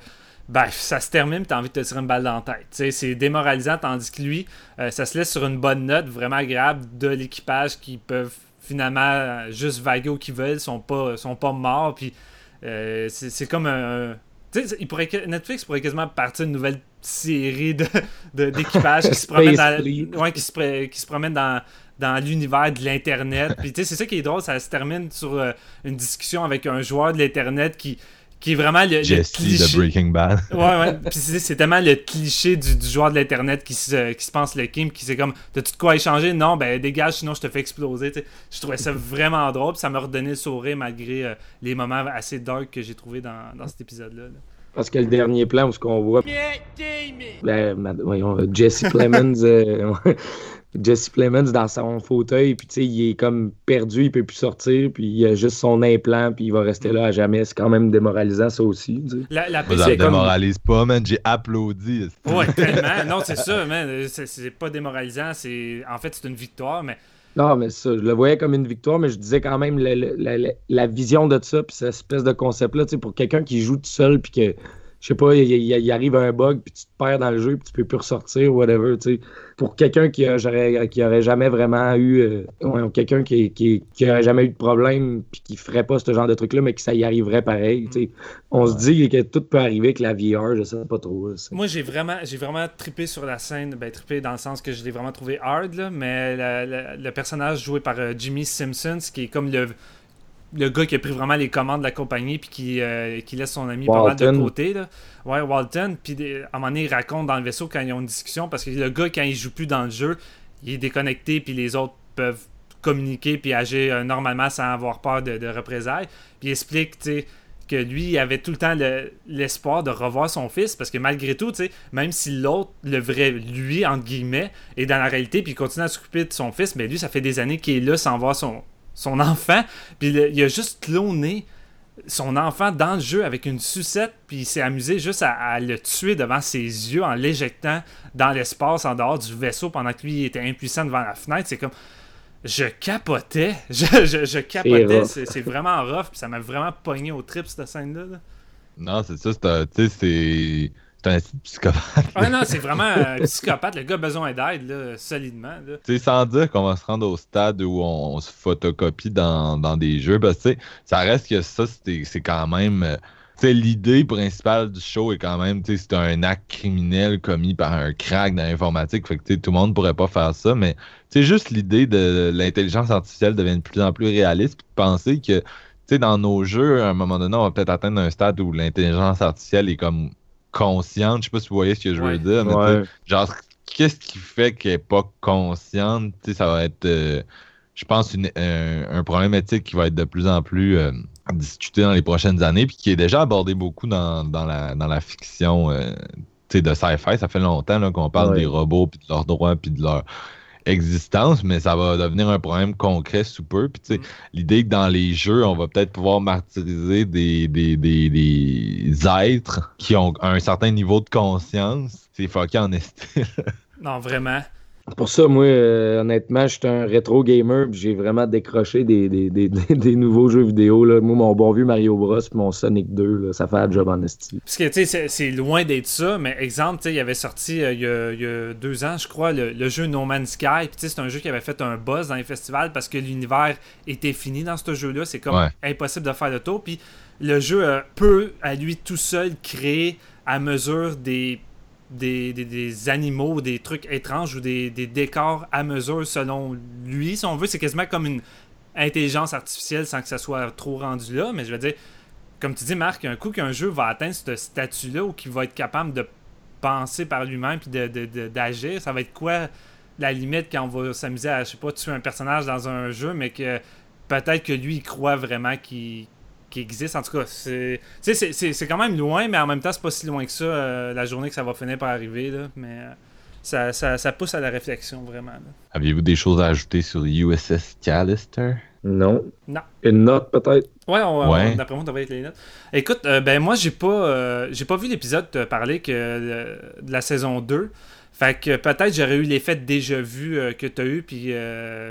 ben, ça se termine, tu as envie de te tirer une balle dans la tête. C'est démoralisant, tandis que lui, euh, ça se laisse sur une bonne note, vraiment agréable de l'équipage qui peuvent finalement euh, juste vaguer où qu'ils veulent, sont pas, sont pas morts, puis euh, c'est comme un. Il pourrait, Netflix pourrait quasiment partir une nouvelle série d'équipages qui se [LAUGHS] promènent dans, qui se, qui se promènent dans, dans l'univers de l'Internet. [LAUGHS] Puis c'est ça qui est drôle, ça se termine sur une discussion avec un joueur de l'Internet qui, qui est vraiment le, Jesse cliché. de Breaking Bad. ouais, ouais. Puis c'est tellement le cliché du, du joueur de l'Internet qui se, qui se pense le Kim, qui c'est comme T'as-tu de quoi échanger? Non, ben dégage, sinon je te fais exploser. Je trouvais ça vraiment drôle, puis ça m'a redonné le sourire malgré euh, les moments assez dark que j'ai trouvé dans, dans cet épisode-là. Parce que le dernier plan où ce qu'on voit. Ben, voyons, Jesse Plemons. Euh, [LAUGHS] Jesse Plemons dans son fauteuil, puis tu sais, il est comme perdu, il peut plus sortir, puis il a juste son implant, puis il va rester là à jamais. C'est quand même démoralisant, ça aussi. La, la ça démoralise pas, man. J'ai applaudi. Ouais, tellement. Non, c'est ça, man. C'est pas démoralisant. C'est En fait, c'est une victoire, mais. Non, mais ça, je le voyais comme une victoire, mais je disais quand même la, la vision de ça, puis cette espèce de concept-là, tu sais, pour quelqu'un qui joue tout seul, puis que je sais pas, il, arrive un bug, puis tu te perds dans le jeu, puis tu peux plus ressortir, whatever. Pour quelqu'un qui, qui aurait jamais vraiment eu, euh, quelqu'un qui, qui, aurait jamais eu de problème, puis qui ferait pas ce genre de truc-là, mais que ça y arriverait pareil. On se dit que tout peut arriver avec la VR, je sais pas trop. Moi, j'ai vraiment, j'ai vraiment trippé sur la scène, ben trippé dans le sens que je l'ai vraiment trouvé hard, là, mais le personnage joué par euh, Jimmy Simpsons, qui est comme le le gars qui a pris vraiment les commandes de la compagnie puis qui, euh, qui laisse son ami pas mal de côté. Là. Ouais, Walton. Puis à un moment donné, il raconte dans le vaisseau quand ils ont une discussion parce que le gars, quand il joue plus dans le jeu, il est déconnecté puis les autres peuvent communiquer puis agir euh, normalement sans avoir peur de, représailles. Puis il explique, tu sais que lui il avait tout le temps l'espoir de revoir son fils parce que malgré tout, même si l'autre, le vrai lui, entre guillemets, est dans la réalité puis il continue à s'occuper de son fils, mais lui, ça fait des années qu'il est là sans voir son, son enfant. Puis il a juste cloné son enfant dans le jeu avec une sucette, puis il s'est amusé juste à, le tuer devant ses yeux en l'éjectant dans l'espace en dehors du vaisseau pendant que lui il était impuissant devant la fenêtre. C'est comme. Je capotais. [LAUGHS] Je, je, capotais. C'est vraiment rough, puis ça m'a vraiment pogné au trip cette scène-là. Non, c'est ça. C'est c'est un psychopathe. Ah non, [LAUGHS] c'est vraiment un psychopathe. Le gars a besoin d'aide, solidement. Tu sais, sans dire qu'on va se rendre au stade où on, se photocopie dans, des jeux, parce que ça reste que ça, c'est quand même. Euh, sais, l'idée principale du show est quand même, c'est un acte criminel commis par un crack dans l'informatique. Fait que tout le monde pourrait pas faire ça, mais c'est juste l'idée de l'intelligence artificielle devient de plus en plus réaliste. Puis de penser que, tu dans nos jeux, à un moment donné, on va peut-être atteindre un stade où l'intelligence artificielle est comme consciente. Je sais pas si vous voyez ce que je veux dire, mais genre, qu'est-ce qui fait qu'elle n'est pas consciente? ça va être, euh, je pense, un, problème éthique qui va être de plus en plus euh, discuté dans les prochaines années, puis qui est déjà abordé beaucoup dans, la, dans la fiction euh, de sci-fi. Ça fait longtemps qu'on parle des robots, puis de leurs droits, puis de leur existence, mais ça va devenir un problème concret sous peu. Puis, mm. l'idée que dans les jeux, on va peut-être pouvoir martyriser des, des, des, des, êtres qui ont un certain niveau de conscience, c'est fucké en estime. non, vraiment. Pour ça, moi, euh, honnêtement, je suis un rétro gamer, j'ai vraiment décroché [LAUGHS] des, des, nouveaux jeux vidéo. Là. Moi, mon bon vieux Mario Bros et mon Sonic 2, ça fait un job en estime. Parce que, tu sais, c'est loin d'être ça, mais exemple, tu sais, il avait sorti euh, il, y a, deux ans, je crois, le, jeu No Man's Sky. Puis, c'est un jeu qui avait fait un buzz dans les festivals parce que l'univers était fini dans ce jeu-là. C'est comme impossible de faire le tour. Puis, le jeu euh, peut, à lui tout seul, créer à mesure des des, animaux, des trucs étranges ou des, décors à mesure selon lui. Si on veut, c'est quasiment comme une intelligence artificielle sans que ça soit trop rendu là. Mais je veux dire, comme tu dis, Marc, un coup qu'un jeu va atteindre ce statut-là ou qu'il va être capable de penser par lui-même puis d'agir, de, ça va être quoi la limite quand on va s'amuser à, je sais pas, tuer un personnage dans un jeu, mais que peut-être que lui, il croit vraiment qu'il qui existe. En tout cas, c'est quand même loin, mais en même temps, c'est pas si loin que ça, euh, la journée que ça va finir par arriver. Là, mais euh, ça, ça, ça, pousse à la réflexion, vraiment. Aviez-vous des choses à ajouter sur USS Callister? Non. Non. Une note, peut-être? Ouais, on, ouais. d'après moi, on devrait être les notes. Écoute, euh, ben moi, j'ai pas, j'ai pas vu l'épisode te parler que, de la saison 2. Fait que peut-être j'aurais eu l'effet déjà vu que tu as eu, puis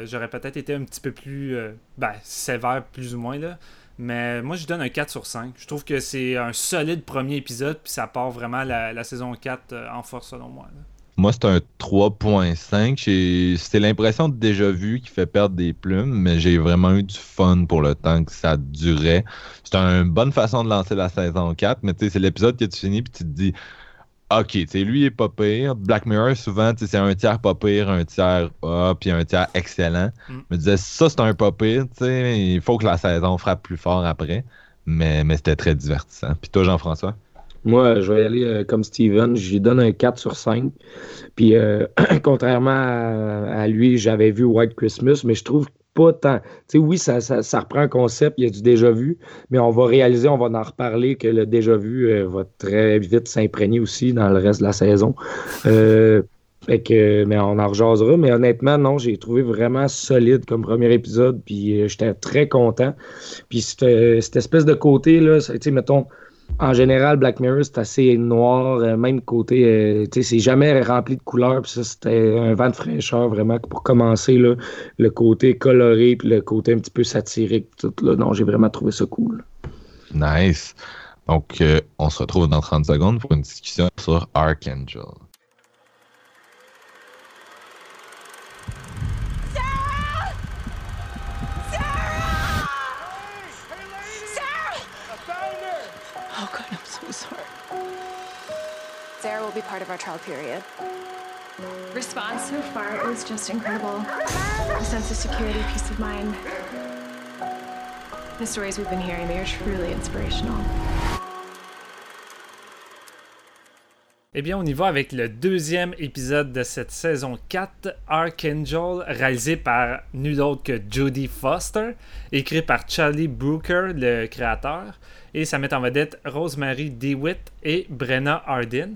j'aurais peut-être été un petit peu plus ben, sévère, plus ou moins. là. Mais moi, je donne un 4 sur 5. Je trouve que c'est un solide premier épisode, puis ça part vraiment la, saison 4 euh, en force, selon moi. Moi, c'est un 3.5. C'est l'impression de déjà vu qui fait perdre des plumes, mais j'ai vraiment eu du fun pour le temps que ça durait. C'est une bonne façon de lancer la saison 4, mais c'est l'épisode que tu finis, puis tu te dis OK, tu lui est pas pire. Black Mirror, souvent, c'est un tiers pas pire, un tiers A, puis un tiers excellent. Mm. Je me disais, ça, c'est un pas pire, il faut que la saison frappe plus fort après. Mais, mais c'était très divertissant. Puis toi, Jean-François? Moi, je vais y aller euh, comme Steven. Je lui donne un 4 sur 5. Puis, euh, [CLEARS THROAT] contrairement à, lui, j'avais vu White Christmas, mais je trouve pas tant. Oui, ça, ça, reprend un concept, il y a du déjà vu, mais on va réaliser, on va en reparler que le déjà vu euh, va très vite s'imprégner aussi dans le reste de la saison. Euh, que, mais on en rejasera. Mais honnêtement, non, j'ai trouvé vraiment solide comme premier épisode, puis euh, j'étais très content. Puis cette, espèce de côté, là, tu sais, mettons, en général, Black Mirror, c'est assez noir, euh, même côté, euh, tu sais, c'est jamais rempli de couleurs, puis ça, c'était un vent de fraîcheur, vraiment, pour commencer, le côté coloré, puis le côté un petit peu satirique, tout, là. Non, j'ai vraiment trouvé ça cool. Nice. Donc, euh, on se retrouve dans 30 secondes pour une discussion sur Archangel. Will be part of our trial period. Response so far is just incredible. A sense of security, peace of mind. The stories we've been hearing, they are truly inspirational. Eh bien, on y va avec le deuxième épisode de cette saison 4, Archangel, réalisé par nul autre que Judy Foster, écrit par Charlie Brooker, le créateur, et ça met en vedette Rosemary DeWitt et Brenna Hardin.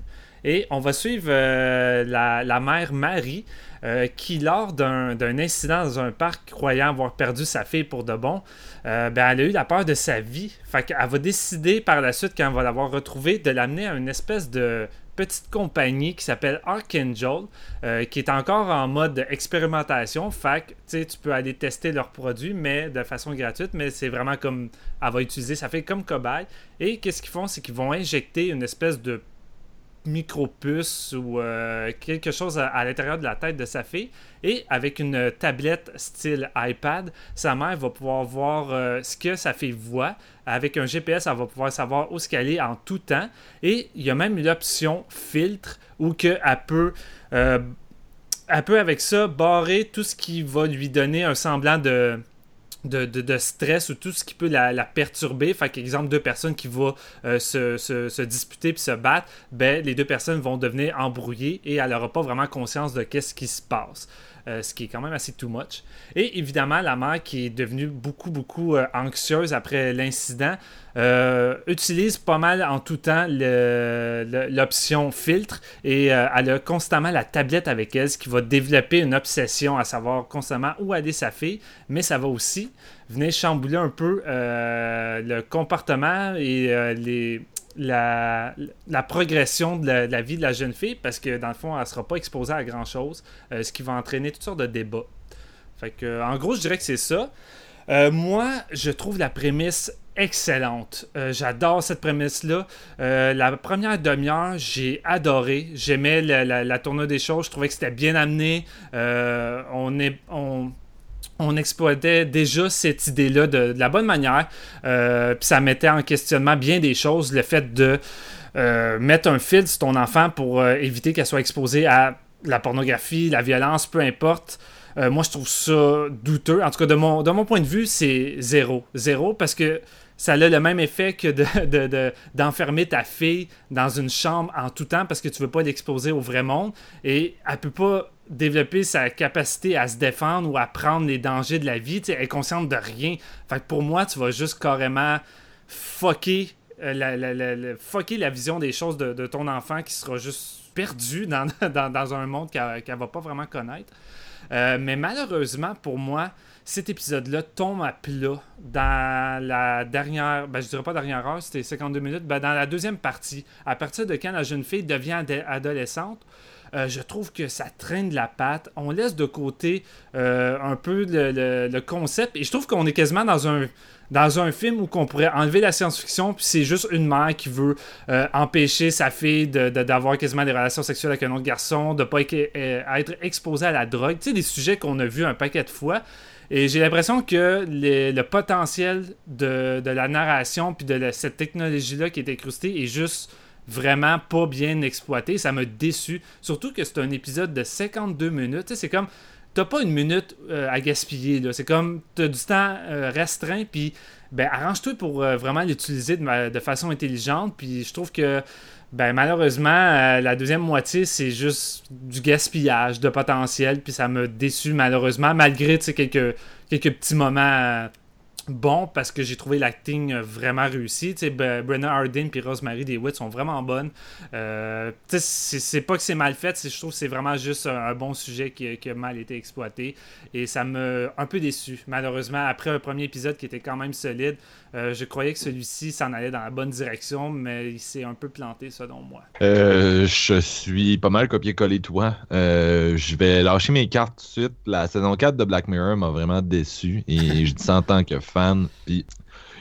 Et on va suivre euh, la, mère Marie, euh, qui, lors d'un incident dans un parc, croyant avoir perdu sa fille pour de bon, euh, ben, elle a eu la peur de sa vie. Fait qu'elle va décider par la suite, quand elle va l'avoir retrouvée, de l'amener à une espèce de petite compagnie qui s'appelle Archangel, qui est encore en mode expérimentation. Fait que tu peux aller tester leurs produits, mais de façon gratuite, mais c'est vraiment comme elle va utiliser, ça fait comme cobaye. Et qu'est-ce qu'ils font, c'est qu'ils vont injecter une espèce de micro-puce ou euh, quelque chose à, l'intérieur de la tête de sa fille. Et avec une tablette style iPad, sa mère va pouvoir voir euh, ce que sa fille voit. Avec un GPS, elle va pouvoir savoir où ce qu'elle est en tout temps. Et il y a même l'option filtre où que elle peut... Euh, elle peut avec ça barrer tout ce qui va lui donner un semblant de, de, stress ou tout ce qui peut la, perturber. Fait qu'exemple, deux personnes qui vont euh, se, disputer puis se battre, ben, les deux personnes vont devenir embrouillées et elle n'aura pas vraiment conscience de qu'est-ce qui se passe. Euh, ce qui est quand même assez too much. Et évidemment, la mère qui est devenue beaucoup, beaucoup euh, anxieuse après l'incident, euh, utilise pas mal en tout temps l'option filtre et elle a constamment la tablette avec elle, ce qui va développer une obsession à savoir constamment où aller sa fille, mais ça va aussi venir chambouler un peu le comportement et les la, progression de la, vie de la jeune fille parce que dans le fond, elle ne sera pas exposée à grand chose, euh, ce qui va entraîner toutes sortes de débats. Que, en gros, je dirais que c'est ça. Euh, moi, je trouve la prémisse excellente. Euh, j'adore cette prémisse-là. la première demi-heure, j'ai adoré. J'aimais la, tournure des choses. Je trouvais que c'était bien amené. on est. on exploitait déjà cette idée-là de, la bonne manière. Euh, puis ça mettait en questionnement bien des choses. Le fait de euh, mettre un fil sur ton enfant pour euh, éviter qu'elle soit exposée à la pornographie, la violence, peu importe. moi, je trouve ça douteux. En tout cas, de mon, point de vue, c'est zéro. Zéro parce que ça a le même effet que d'enfermer de, ta fille dans une chambre en tout temps parce que tu veux pas l'exposer au vrai monde. Et elle peut pas développer sa capacité à se défendre ou à prendre les dangers de la vie. elle est consciente de rien. Fait pour moi, tu vas juste carrément fucker, euh, la, la, vision des choses de, ton enfant qui sera juste perdu [LAUGHS] dans, un monde qu'elle ne va pas vraiment connaître. Euh, mais malheureusement, pour moi, cet épisode-là tombe à plat dans la dernière, ben, je dirais pas dernière heure, c'était 52 minutes, ben, dans la deuxième partie, à partir de quand la jeune fille devient adolescente, euh, je trouve que ça traîne de la patte. On laisse de côté euh, un peu le, concept. Et je trouve qu'on est quasiment dans un, dans un film où on pourrait enlever la science-fiction, puis c'est juste une mère qui veut euh, empêcher sa fille d'avoir quasiment des relations sexuelles avec un autre garçon, de ne pas être exposée à la drogue. Tu sais, des sujets qu'on a vus un paquet de fois. Et j'ai l'impression que le potentiel de, la narration puis de cette technologie-là qui est incrustée est juste vraiment pas bien exploité. Ça m'a déçu. Surtout que c'est un épisode de 52 minutes. C'est comme. T'as pas une minute euh, à gaspiller. C'est comme. T'as du temps euh, restreint. Puis. Ben, arrange-toi pour euh, vraiment l'utiliser de, façon intelligente. Puis je trouve que. Ben, malheureusement, la deuxième moitié, c'est juste du gaspillage de potentiel. Puis ça m'a déçu, malheureusement, malgré quelques, quelques petits moments bon parce que j'ai trouvé l'acting euh, vraiment réussi. Tu sais, Hardin et Rosemary DeWitt sont vraiment bonnes. Euh, c'est pas que c'est mal fait, je trouve que c'est vraiment juste un, bon sujet qui, a mal été exploité. Et ça m'a un peu déçu, malheureusement. Après un premier épisode qui était quand même solide, euh, je croyais que celui-ci s'en allait dans la bonne direction, mais il s'est un peu planté selon moi. Je suis pas mal copié-collé toi. Je vais lâcher mes cartes tout de suite. La saison 4 de Black Mirror m'a vraiment déçu et je dis ça en tant que fan. Puis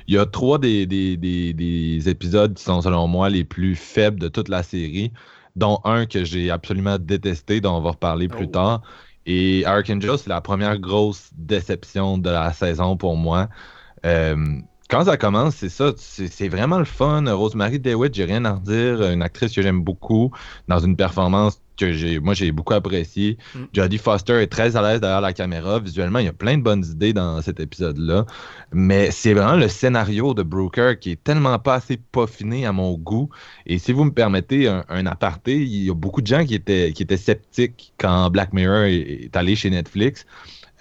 il y a trois des, des, épisodes qui sont selon moi les plus faibles de toute la série, dont un que j'ai absolument détesté, dont on va reparler plus oh. tard. Et Archangel, c'est la première grosse déception de la saison pour moi. Euh, quand ça commence, c'est ça, c'est vraiment le fun. Rosemary DeWitt, j'ai rien à redire. Une actrice que j'aime beaucoup, dans une performance que j'ai, moi j'ai beaucoup apprécié. Mm. Jodie Foster est très à l'aise derrière la caméra. Visuellement, il y a plein de bonnes idées dans cet épisode-là. Mais c'est vraiment le scénario de Brooker qui est tellement pas assez peaufiné à mon goût. Et si vous me permettez un, aparté, il y a beaucoup de gens qui étaient, qui étaient sceptiques quand Black Mirror est, allé chez Netflix.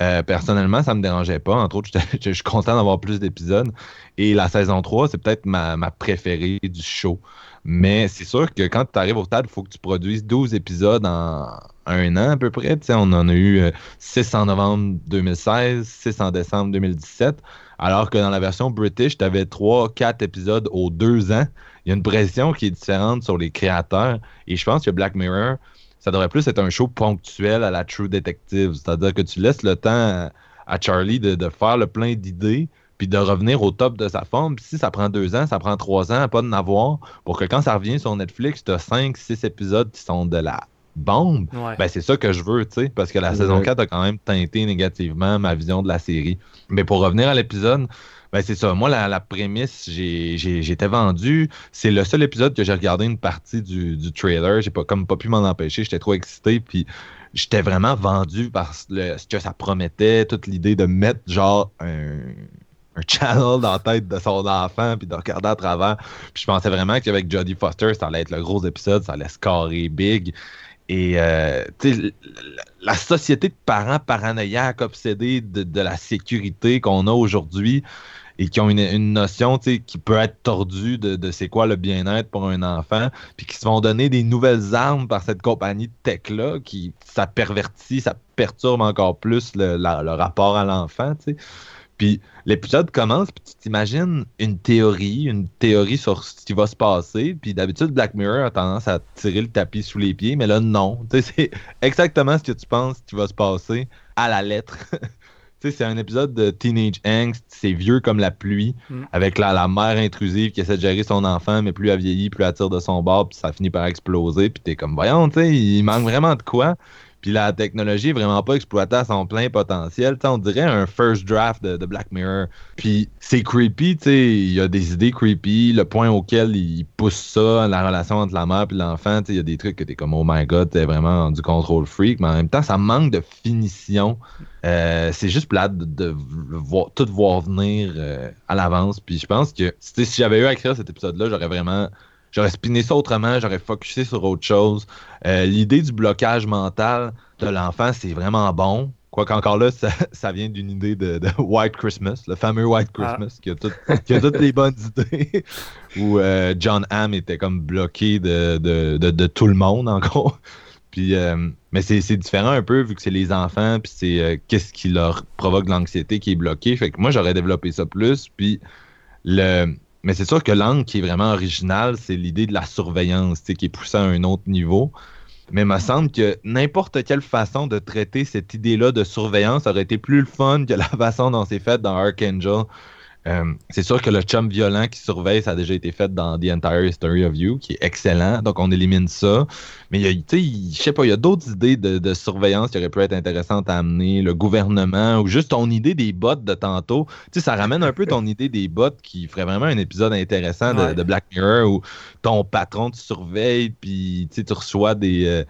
Euh, personnellement, ça me dérangeait pas. Entre autres, [LAUGHS] je suis content d'avoir plus d'épisodes. Et la saison 3, c'est peut-être ma, ma préférée du show. Mais c'est sûr que quand tu arrives au stade, il faut que tu produises 12 épisodes en un an à peu près. on en a eu 6 euh, en novembre 2016, 6 en décembre 2017. Alors que dans la version British, tu avais 3-4 épisodes aux 2 ans. Il y a une pression qui est différente sur les créateurs. Et je pense que Black Mirror, ça devrait plus être un show ponctuel à la True Detective. C'est-à-dire que tu laisses le temps à, Charlie de faire le plein d'idées puis de revenir au top de sa forme. si ça prend deux ans, ça prend trois ans à pas de n'avoir, pour que quand ça revient sur Netflix, tu as cinq, six épisodes qui sont de la bombe. Ben, c'est ça que je veux, tu sais, parce que la saison 4 a quand même teinté négativement ma vision de la série. Mais pour revenir à l'épisode, ben c'est ça. Moi, la, prémisse, j'étais vendu. C'est le seul épisode que j'ai regardé une partie du, du trailer. J'ai pas comme pas pu m'en empêcher. J'étais trop excité. Puis j'étais vraiment vendu par ce que ça promettait, toute l'idée de mettre genre un, un channel dans la tête de son enfant puis de regarder à travers. Puis je pensais vraiment qu'avec Jodie Foster, ça allait être le gros épisode, ça allait scorer big. Et euh, la société de parents paranoïaques obsédés de, la sécurité qu'on a aujourd'hui et qui ont une, notion qui peut être tordue de, c'est quoi le bien-être pour un enfant, puis qui se vont donner des nouvelles armes par cette compagnie de tech-là, qui ça pervertit, ça perturbe encore plus le, le rapport à l'enfant. Puis l'épisode commence, puis tu t'imagines une théorie, une théorie sur ce qui va se passer. Puis d'habitude, Black Mirror a tendance à tirer le tapis sous les pieds, mais là, non. [LAUGHS] c'est exactement ce que tu penses qui va se passer à la lettre. [LAUGHS] c'est un épisode de Teenage Angst, c'est vieux comme la pluie, mm. avec la, la, mère intrusive qui essaie de gérer son enfant, mais plus elle vieillit, plus elle tire de son bord, puis ça finit par exploser, puis t'es comme, voyons, tu sais, il manque vraiment de quoi. Puis la technologie est vraiment pas exploitée à son plein potentiel. on dirait un first draft de, Black Mirror. Puis c'est creepy, tu il y a des idées creepy, le point auquel il pousse ça, la relation entre la mère et l'enfant, il y a des trucs que t'es comme oh my god, t'es vraiment du contrôle freak, mais en même temps, ça manque de finition. Euh, c'est juste plate de, voir, tout voir venir euh, à l'avance. Puis je pense que si j'avais eu à écrire cet épisode-là, j'aurais vraiment J'aurais spiné ça autrement, j'aurais focusé sur autre chose. Euh, l'idée du blocage mental de l'enfant, c'est vraiment bon. Quoique encore là, ça, [LAUGHS] vient d'une idée de, White Christmas, le fameux White ah. Christmas, qui, a toutes les bonnes [LAUGHS] idées, où euh, John Hamm était comme bloqué de, tout le monde, encore. Puis, euh, mais c'est différent un peu, vu que c'est les enfants, puis c'est qu'est-ce qui leur provoque l'anxiété qui est bloqué. Fait que moi, j'aurais développé ça plus, puis le, mais c'est sûr que l'angle qui est vraiment original, c'est l'idée de la surveillance, qui est poussée à un autre niveau. Mais il me semble que n'importe quelle façon de traiter cette idée-là de surveillance aurait été plus le fun que la [LAUGHS] façon dont c'est fait dans Archangel. Euh, c'est sûr que le chum violent qui surveille, ça a déjà été fait dans The Entire History of You, qui est excellent. Donc, on élimine ça. Mais, je sais pas, il y a d'autres idées de, surveillance qui auraient pu être intéressantes à amener. Le gouvernement ou juste ton idée des bots de tantôt. Tu sais, ça ramène un peu ton idée des bots qui ferait vraiment un épisode intéressant de, Black Mirror où ton patron te surveille, puis tu reçois des. Euh,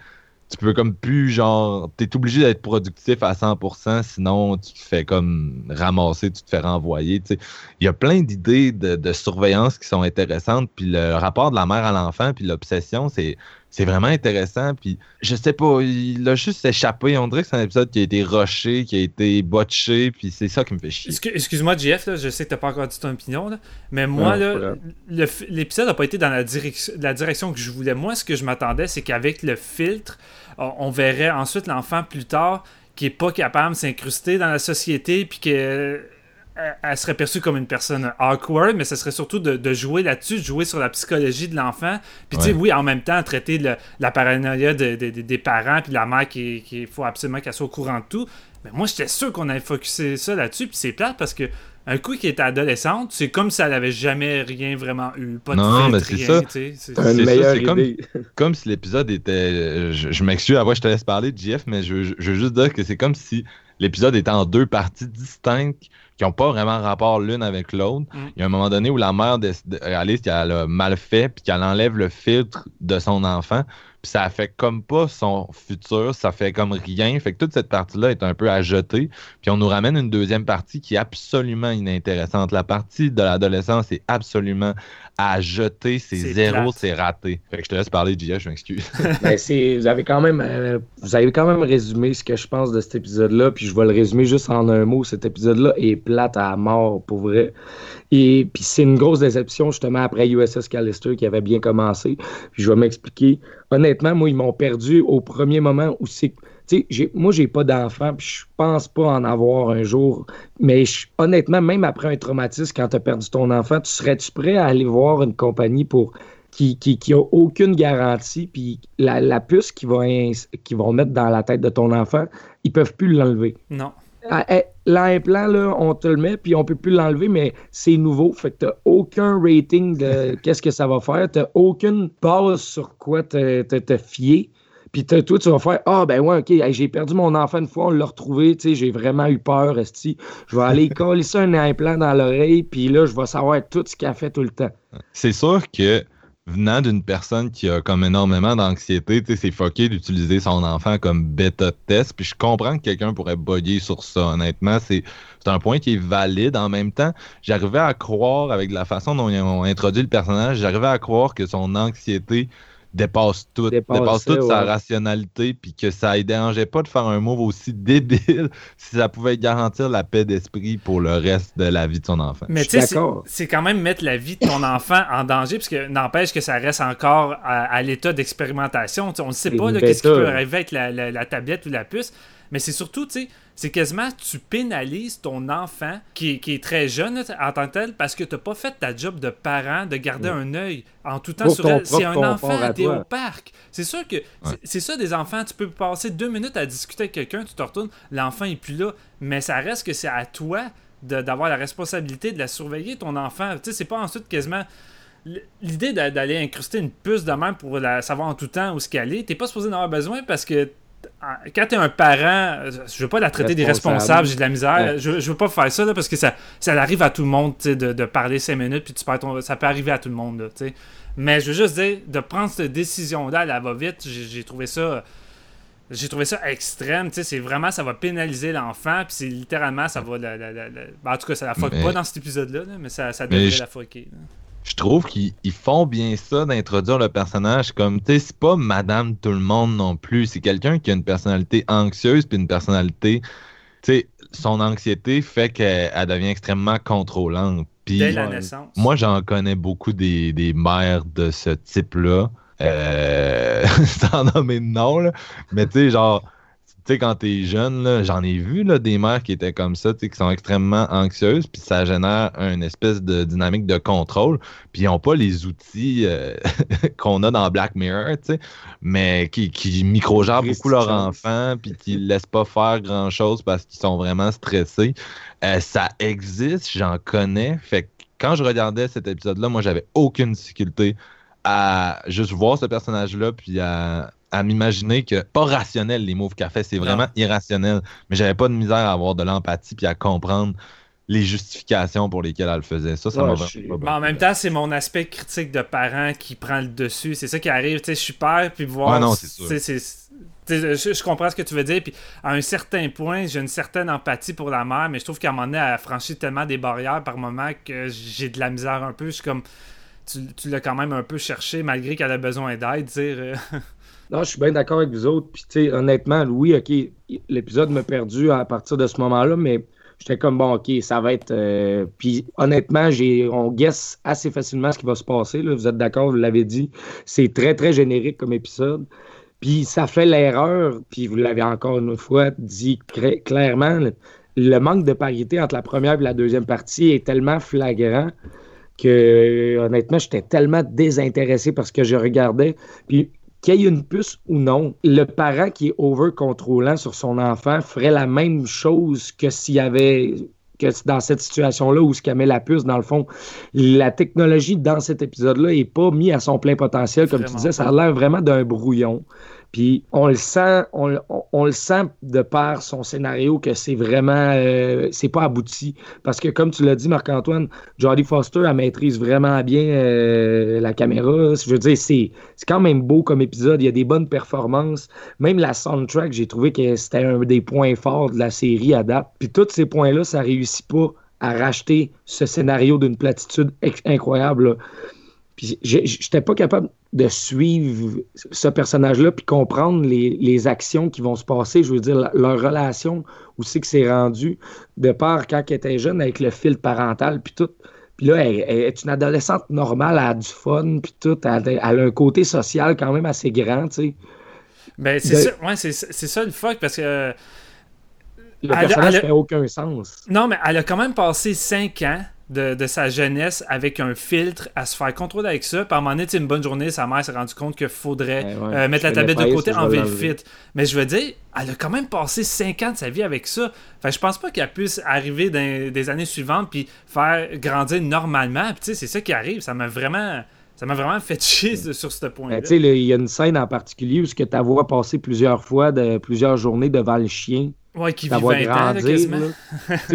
tu peux comme plus genre t'es obligé d'être productif à 100% sinon tu te fais comme ramasser tu te fais renvoyer il y a plein d'idées de, surveillance qui sont intéressantes puis le rapport de la mère à l'enfant puis l'obsession c'est c'est vraiment intéressant puis je sais pas il a juste échappé. On dirait que c'est un épisode qui a été rushé qui a été botché puis c'est ça qui me fait chier. Excuse-moi JF je sais que t'as pas encore dit ton opinion mais moi l'épisode a pas été dans la, direction, la direction que je voulais. Moi ce que je m'attendais c'est qu'avec le filtre on verrait ensuite l'enfant plus tard qui est pas capable de s'incruster dans la société puis qu'elle elle serait perçue comme une personne awkward, mais ce serait surtout de, jouer là-dessus, de jouer sur la psychologie de l'enfant. Puis, tu sais, oui, en même temps, traiter la paranoïa des parents, puis la mère qui, faut absolument qu'elle soit au courant de tout. Mais moi, j'étais sûr qu'on allait focuser ça là-dessus, puis c'est plate parce que un coup qui était adolescente, c'est comme si elle n'avait jamais rien vraiment eu. Pas de non, mais c'est ça. C'est comme, [LAUGHS] comme si l'épisode était. Je, m'excuse, après je te laisse parler de JF, mais je, je veux juste dire que c'est comme si l'épisode était en deux parties distinctes, qui n'ont pas vraiment rapport l'une avec l'autre. Mm. Il y a un moment donné où la mère réalise qu'elle a mal fait, puis qu'elle enlève le filtre de son enfant, puis ça fait comme pas son futur, ça fait comme rien. Fait que toute cette partie-là est un peu à jeter. Puis on nous ramène une deuxième partie qui est absolument inintéressante. La partie de l'adolescence est absolument à jeter, c'est zéro, c'est raté. Fait que je te laisse parler, Gia, je m'excuse. [LAUGHS] Ben, c'est- vous avez quand même euh, vous avez quand même résumé ce que je pense de cet épisode-là, puis je vais le résumer juste en un mot. Cet épisode-là est plate à mort pour vrai. Et puis c'est une grosse déception justement après USS Callister qui avait bien commencé. Puis je vais m'expliquer. Honnêtement, moi ils m'ont perdu au premier moment où c'est j'ai- moi, j'ai pas d'enfant, puis je pense pas en avoir un jour. Mais je- honnêtement, même après un traumatisme, quand tu as perdu ton enfant, tu serais-tu prêt à aller voir une compagnie pour qui, qui, qui a aucune garantie, puis la, la puce qu'ils vont, vont mettre dans la tête de ton enfant, ils peuvent plus l'enlever? Non. Ah, eh, L'implant, là, on te le met, puis on peut plus l'enlever, mais c'est nouveau. Fait que t'as aucun rating de [LAUGHS] qu'est-ce que ça va faire. T'as aucune base sur quoi te, te, te fier. Puis toi, tu vas faire Ah, ben ouais, ok, hey, j'ai perdu mon enfant une fois, on l'a retrouvé, tu sais, j'ai vraiment eu peur, esti. Je vais aller [LAUGHS] coller ça un implant dans l'oreille, puis là, je vais savoir tout ce qu'il a fait tout le temps. c'est sûr que venant d'une personne qui a comme énormément d'anxiété, tu sais, c'est fucké d'utiliser son enfant comme bêta test. Puis je comprends que quelqu'un pourrait bugger sur ça. Honnêtement, c'est un point qui est valide. En même temps, j'arrivais à croire, avec la façon dont ils ont introduit le personnage, j'arrivais à croire que son anxiété dépasse tout, dépasse toute sa rationalité, puis que ça ne dérangeait pas de faire un move aussi débile [LAUGHS] si ça pouvait garantir la paix d'esprit pour le reste de la vie de son enfant. Mais Je tu sais, c'est- d'accord. c'est quand même mettre la vie de ton enfant en danger, parce que n'empêche que ça reste encore à, à l'état d'expérimentation. On ne sait pas là, qu'est-ce qui peut arriver avec la, la- la tablette ou la puce. Mais c'est surtout, tu sais, c'est quasiment tu pénalises ton enfant qui, est- qui est très jeune en tant que tel parce que tu n'as pas fait ta job de parent de garder un œil en tout temps Pour sur elle. C'est un enfant, toi. au parc. C'est sûr que c'est- c'est ça des enfants. Tu peux passer deux minutes à discuter avec quelqu'un, tu te retournes, l'enfant est plus là. Mais ça reste que c'est à toi d'avoir la responsabilité de la surveiller, ton enfant. Tu sais, c'est pas ensuite quasiment. L'idée d'a- d'aller incruster une puce de même pour la savoir en tout temps où ce qu'elle est, t'es pas supposé en avoir besoin parce que quand t'es un parent, je veux pas la traiter des Responsable. responsables, j'ai de la misère, Ouais. je, je veux pas faire ça là, parce que ça, ça arrive à tout le monde tu de, de parler cinq minutes puis tu perds ton, ça peut arriver à tout le monde là, tu. Mais je veux juste dire de prendre cette décision là, elle va vite, j'ai trouvé ça j'ai trouvé ça extrême, tu sais, c'est vraiment, ça va pénaliser l'enfant, puis c'est littéralement, ça va la, la- la- la- ben, en tout cas, ça la fuck Mais- pas dans cet épisode-là, là, mais ça, devrait je- la fucker. là. Je trouve qu'ils ils font bien ça d'introduire le personnage comme tu sais c'est pas madame tout le monde non plus. C'est quelqu'un qui a une personnalité anxieuse puis une personnalité tu sais son anxiété fait qu'elle elle devient extrêmement contrôlante. Puis Dès la naissance. moi j'en connais beaucoup des, des mères de ce type là euh, [LAUGHS] sans nommer de nom là. Mais tu sais genre tu sais, quand t'es jeune, j'en ai vu là, des mères qui étaient comme ça, qui sont extrêmement anxieuses, puis ça génère une espèce de dynamique de contrôle, puis ils n'ont pas les outils euh, [LAUGHS] qu'on a dans Black Mirror, tu sais, mais qui, qui micro-gèrent beaucoup leur Restrictions. enfant, puis qui ne laissent pas faire grand-chose parce qu'ils sont vraiment stressés. Euh, ça existe, j'en connais, fait que quand je regardais cet épisode-là, moi, j'avais aucune difficulté à juste voir ce personnage-là, puis à, à m'imaginer que pas rationnel les moves qu'elle fait, c'est Non. vraiment irrationnel. Mais j'avais pas de misère à avoir de l'empathie puis à comprendre les justifications pour lesquelles elle le faisait. Ça, ça Ouais, m'a suis- en même temps, c'est mon aspect critique de parent qui prend le dessus. C'est ça qui arrive. Tu sais, je suis père, puis voir. Ouais, non, c'est sûr. je comprends ce que tu veux dire. Puis à un certain point, j'ai une certaine empathie pour la mère, mais je trouve qu'à un moment donné, elle a franchi tellement des barrières par moment que j'ai de la misère un peu. Je suis comme. Tu, tu l'as quand même un peu cherché malgré qu'elle a besoin d'aide. dire euh, [LAUGHS] Non, je suis bien d'accord avec vous autres. Puis, tu sais, honnêtement, oui, OK, l'épisode m'a perdu à partir de ce moment-là, mais j'étais comme, bon, OK, ça va être. euh, Puis, honnêtement, on guesse assez facilement ce qui va se passer. Là. Vous êtes d'accord, vous l'avez dit. C'est très, très générique comme épisode. Puis, ça fait l'erreur, puis vous l'avez encore une fois dit clairement, le, le manque de parité entre la première et la deuxième partie est tellement flagrant que, honnêtement, j'étais tellement désintéressé par ce que je regardais. Puis, qu'il y ait une puce ou non, le parent qui est over-contrôlant sur son enfant ferait la même chose que s'il y avait que dans cette situation-là où ce qu'elle met la puce, dans le fond, la technologie dans cet épisode-là est pas mise à son plein potentiel. Comme tu disais, ça a l'air vraiment d'un brouillon. Puis on le sent, de par son scénario que c'est vraiment, euh, c'est pas abouti. Parce que comme tu l'as dit, Marc-Antoine, Jodie Foster, elle maîtrise vraiment bien euh, la caméra. Je veux dire, c'est, c'est quand même beau comme épisode. Il y a des bonnes performances. Même la soundtrack, j'ai trouvé que c'était un des points forts de la série à date. Puis tous ces points-là, ça réussit pas à racheter ce scénario d'une platitude incroyable. Puis j'étais pas capable de suivre ce personnage-là puis comprendre les, actions qui vont se passer. Je veux dire, leur relation, où c'est que c'est rendu, de part quand elle était jeune avec le fil parental puis tout. Puis là, elle, est une adolescente normale, elle a du fun puis tout. Elle, a un côté social quand même assez grand, tu sais. Ben, c'est ça, ouais, c'est ça le fuck parce que. Le personnage fait aucun sens. Non, mais elle a quand même passé 5 ans de, sa jeunesse avec un filtre à se faire contrôler avec ça. Par un moment donné, une bonne journée, sa mère s'est rendue compte qu'il faudrait euh, mettre la tablette de côté, enlever le fit. Mais je veux dire, elle a quand même passé 5 ans de sa vie avec ça. Enfin, je pense pas qu'elle puisse arriver dans des années suivantes puis faire grandir normalement. Puis c'est ça qui arrive. Ça m'a vraiment. Ça m'a vraiment fait chier sur ce point-là. Ben, il y a une scène en particulier où tu vois passer plusieurs fois, de, plusieurs journées devant le chien. Ouais, qui vit 20 ans, quasiment.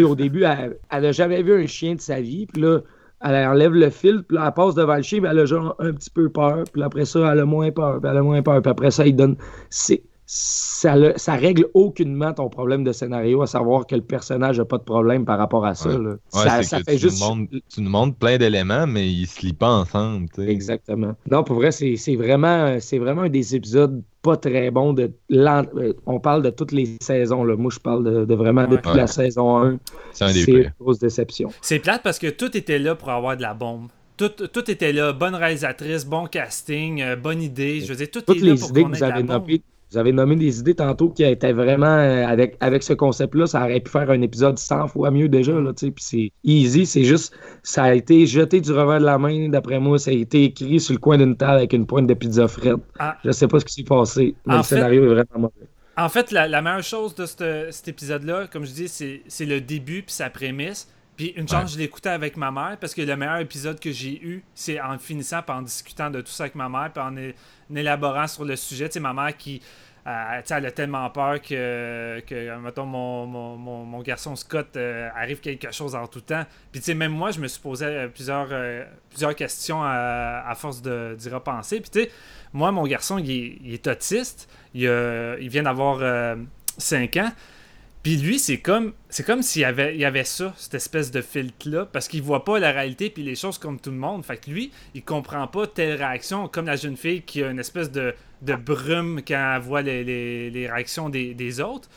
au début, elle n'a jamais vu un chien de sa vie. Puis là, elle enlève le fil, puis là, elle passe devant le chien, puis elle a genre un petit peu peur. Puis après ça, elle a moins peur, puis elle a moins peur. Puis après ça, il donne... C'est ça, ça règle aucunement ton problème de scénario, à savoir que le personnage n'a pas de problème par rapport à ça. ça, fait juste... tu nous montres plein d'éléments, mais ils se lient pas ensemble. Exactement. Non, pour vrai, c'est vraiment, vraiment un des épisodes pas très bons. De euh, On parle de toutes les saisons. Là. Moi, je parle de, vraiment depuis la saison 1. C'est une grosse déception. C'est plate parce que tout était là pour avoir de la bombe. Tout, tout, était là. Bonne réalisatrice, bon casting, euh, bonne idée. Je veux dire, tout Toutes est les là pour idées que vous avez nommées, vous avez nommé des idées tantôt qui étaient vraiment, euh, avec, avec ce concept-là, ça aurait pu faire un épisode 100 fois mieux déjà. Là, puis c'est easy, c'est juste, ça a été jeté du revers de la main, d'après moi, ça a été écrit sur le coin d'une table avec une pointe de pizza frette. Ah. Je sais pas ce qui s'est passé, mais le scénario est vraiment mauvais. En fait, la, meilleure chose de cet épisode-là, comme je dis, c'est le début puis sa prémisse. Puis une chance, je l'écoutais avec ma mère parce que le meilleur épisode que j'ai eu, c'est en finissant, puis en discutant de tout ça avec ma mère, puis en, élaborant sur le sujet. Tu sais, ma mère qui. Euh, elle a tellement peur que, que mettons, mon, mon, mon, garçon Scott euh, arrive quelque chose en tout temps. Puis, tu sais, même moi, je me suis posé euh, plusieurs, plusieurs questions à, force d'y repenser. Puis, tu sais, moi, mon garçon, il est, il est autiste. Il, il vient d'avoir 5 ans. Puis lui, c'est comme c'est comme s'il y avait, avait ça, cette espèce de filtre-là, parce qu'il voit pas la réalité puis les choses comme tout le monde. Fait que lui, il comprend pas telle réaction, comme la jeune fille qui a une espèce de, de brume quand elle voit les, les, réactions des, des, autres.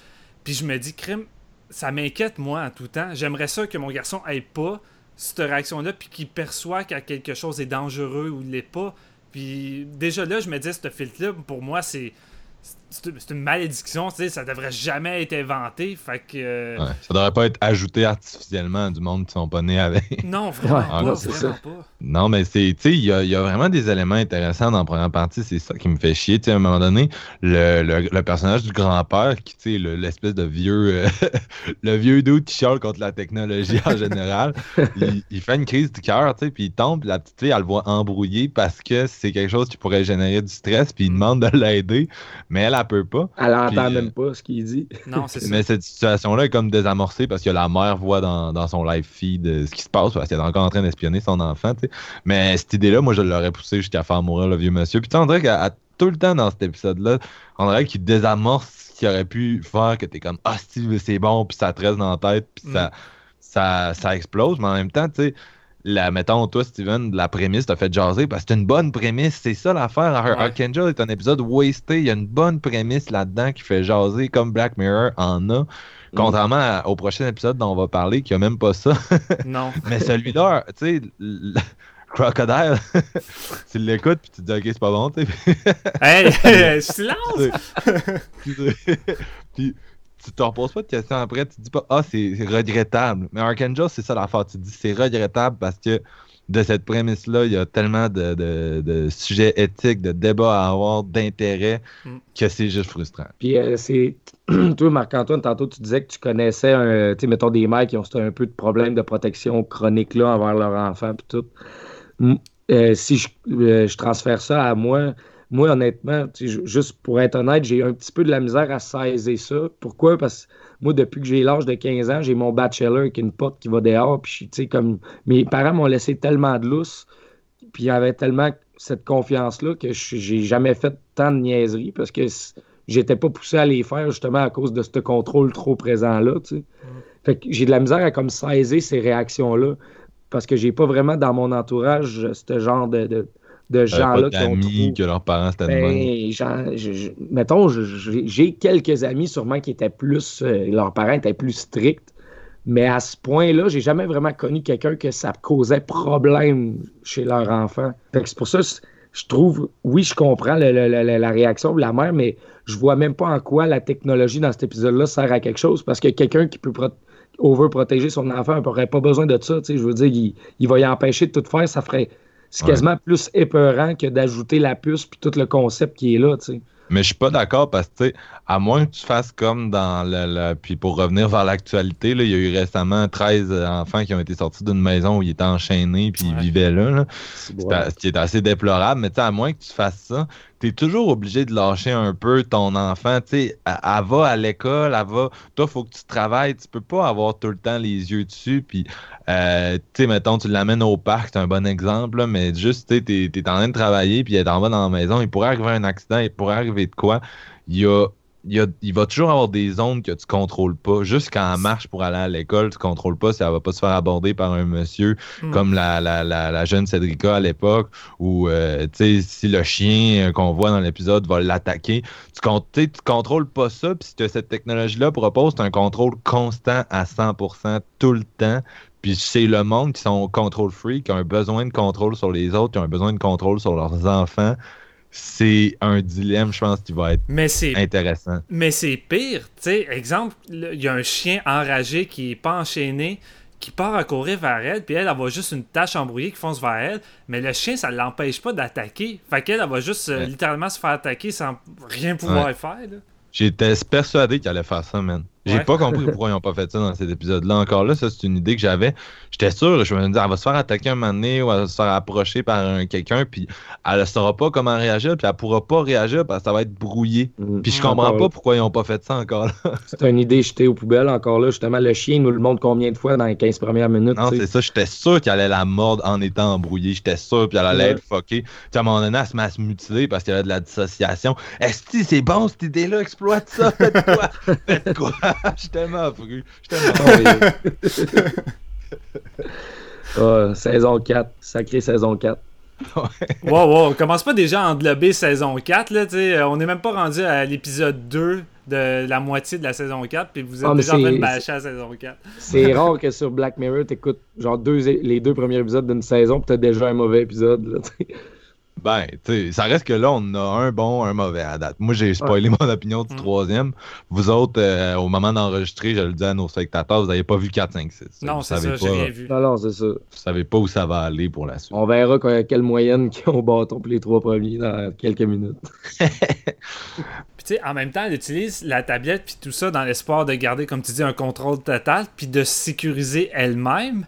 Puis je me dis, crime, ça m'inquiète moi en tout temps. J'aimerais ça que mon garçon ait pas cette réaction-là, puis qu'il perçoit que quelque chose est dangereux ou l'est pas. Puis déjà là, je me dis, ce filtre-là, pour moi, c'est c'est une malédiction, tu sais, ça devrait jamais être inventé. Fait que. Euh, ça devrait pas être ajouté artificiellement du monde qui sont pas nés avec. Non, vraiment, pas, non, vraiment pas. Non, mais c'est, tu sais, il y a, vraiment des éléments intéressants dans la première partie, c'est ça qui me fait chier. Tu sais, à un moment donné, le, le, personnage du grand-père, qui, tu sais, l'espèce de vieux, euh, [LAUGHS] le vieux dude qui chiale contre la technologie en général, [LAUGHS] il, fait une crise du cœur, tu sais, puis il tombe, puis la petite fille, elle le voit embrouillé parce que c'est quelque chose qui pourrait générer du stress, puis il demande de l'aider, mais elle, peut pas. Elle entend même euh, pas ce qu'il dit. Non, c'est [LAUGHS] ça. Mais cette situation-là est comme désamorcée parce que la mère voit dans, son live feed euh, ce qui se passe parce qu'elle est encore en train d'espionner son enfant. Mais cette idée-là, moi, je l'aurais poussé jusqu'à faire mourir le vieux monsieur. Puis tu on dirait qu'à tout le temps dans cet épisode-là, on dirait qu'il désamorce ce qui aurait pu faire que t'es comme Ah, c'est bon, puis ça te reste dans la tête, puis ça, mm. ça, ça explose. Mais en même temps, tu sais la, mettons, toi, Steven, la prémisse t'a fait jaser parce que c'est une bonne prémisse. C'est ça l'affaire. Archangel est un épisode wasté. Il y a une bonne prémisse là-dedans qui fait jaser comme Black Mirror en a. Contrairement au prochain épisode dont on va parler, qui a même pas ça. [LAUGHS] Non. Mais celui-là, tu sais, Crocodile, [LAUGHS] tu l'écoutes puis tu te dis, ok, c'est pas bon, tu hey, [LAUGHS] silence! puis tu te reposes pas de questions après, tu te dis pas Ah, c'est regrettable. Mais Archangel, c'est ça l'affaire. Tu te dis c'est regrettable parce que de cette prémisse-là, il y a tellement de, sujets éthiques, de débats à avoir, d'intérêts, mm. que c'est juste frustrant. Puis euh, c'est. [CLEARS THROAT] Toi, Marc-Antoine, tantôt, tu disais que tu connaissais, un, mettons, des mères qui ont un peu de problèmes de protection chronique là envers leur enfant, puis tout. Euh, si je, euh, je, transfère ça à moi, moi, honnêtement, juste pour être honnête, j'ai un petit peu de la misère à saisir ça. Pourquoi? Parce que moi, depuis que j'ai l'âge de 15 ans, j'ai mon bachelor avec une porte qui va dehors. Puis, tu sais, comme mes parents m'ont laissé tellement de lousse, puis il y avait tellement cette confiance-là que j'ai jamais fait tant de niaiseries parce que j'étais pas poussé à les faire justement à cause de ce contrôle trop présent-là. Sais. Fait que j'ai de la misère à comme saisir ces réactions-là parce que j'ai pas vraiment dans mon entourage ce genre de, de, de gens-là qui ont que leurs parents étaient ben, Mettons, j'ai quelques amis sûrement qui étaient plus... Euh, leurs parents étaient plus stricts, mais à ce point-là, j'ai jamais vraiment connu quelqu'un que ça causait problème chez leur enfant. c'est pour ça je trouve, oui, je comprends la réaction de la mère, mais je vois même pas en quoi la technologie dans cet épisode-là sert à quelque chose parce que quelqu'un qui peut overprotéger son enfant n'aurait pas besoin de ça. Je veux dire, il, va y empêcher de tout faire. Ça ferait. C'est quasiment plus épeurant que d'ajouter la puce puis tout le concept qui est là. sais. Mais je suis pas d'accord parce que, tu sais, à moins que tu fasses comme dans le. Puis pour revenir vers l'actualité, il y a eu récemment 13 enfants qui ont été sortis d'une maison où ils étaient enchaînés puis ils vivaient là. Ce qui est assez déplorable. Mais tu sais, à moins que tu fasses ça, tu es toujours obligé de lâcher un peu ton enfant. Tu sais, elle, va à l'école, elle va. Toi, faut que tu travailles. Tu peux pas avoir tout le temps les yeux dessus. Puis, euh, tu sais, mettons, tu l'amènes au parc, c'est un bon exemple, mais juste, tu es, es, en train de travailler, puis elle est en bas dans la maison. Il pourrait arriver un accident, il pourrait arriver de quoi. Il y a il, va toujours avoir des zones que tu contrôles pas. Juste quand elle marche pour aller à l'école, tu contrôles pas si elle va pas se faire aborder par un monsieur hmm. comme la, la, la, jeune Cédrica à l'époque, ou euh, si le chien qu'on voit dans l'épisode va l'attaquer. Tu, tu contrôles pas ça, puis si cette technologie-là propose, un contrôle constant à 100% tout le temps. Puis c'est le monde qui sont contrôle free, qui ont un besoin de contrôle sur les autres, qui ont un besoin de contrôle sur leurs enfants c'est un dilemme, je pense, qui va être intéressant. Mais c'est pire. Tu sais, exemple, il y a un chien enragé qui n'est pas enchaîné, qui part à courir vers elle, puis elle, elle, va juste une tache embrouillée qui fonce vers elle, mais le chien, ça ne l'empêche pas d'attaquer. Fait qu'elle, elle va juste euh, littéralement se faire attaquer sans rien pouvoir faire. J'étais persuadé qu'elle allait faire ça, man. J'ai pas compris [LAUGHS] pourquoi ils n'ont pas fait ça dans cet épisode-là. Encore là, ça, c'est une idée que j'avais. J'étais sûr, je me disais, elle va se faire attaquer un moment donné ou elle va se faire approcher par quelqu'un, puis elle ne saura pas comment réagir, puis elle pourra pas réagir parce que ça va être brouillé. Mm. Puis je comprends pas pourquoi ils n'ont pas fait ça encore là. [LAUGHS] c'est une idée jetée aux poubelles encore là. Justement, le chien nous le montre combien de fois dans les 15 premières minutes. Non, c'est ça. J'étais sûr qu'elle allait la mordre en étant embrouillée. J'étais sûr, puis elle allait être fuckée. Puis à un moment donné, elle se met à se mutiler parce qu'il y avait de la dissociation. Est-ce que c'est bon cette idée-là? Exploite ça. Faites quoi? [LAUGHS] Faites quoi? [LAUGHS] Je tellement oh, [LAUGHS] saison 4, sacré saison 4. wow, wow, commence pas déjà à englober saison 4, là, sais on n'est même pas rendu à l'épisode 2 de la moitié de la saison 4, puis vous êtes ah, déjà en train de bâcher à la saison 4. C'est [LAUGHS] rare que sur Black Mirror, t'écoutes genre deux, les deux premiers épisodes d'une saison, puis t'as déjà un mauvais épisode. Là, ben, tu sais, ça reste que là, on a un bon, un mauvais à date. Moi, j'ai spoilé mon opinion du mm. troisième. Vous autres, euh, au moment d'enregistrer, je le dis à nos spectateurs, vous n'avez pas vu 4, 5, 6. Non, c'est ça, j'ai rien vu. Non, non, c'est ça. Vous savez pas où ça va aller pour la suite. On verra quelle moyenne qui ont au bâton pour les trois premiers dans quelques minutes. [LAUGHS] puis, tu sais, en même temps, elle utilise la tablette puis tout ça dans l'espoir de garder, comme tu dis, un contrôle total puis de sécuriser elle-même.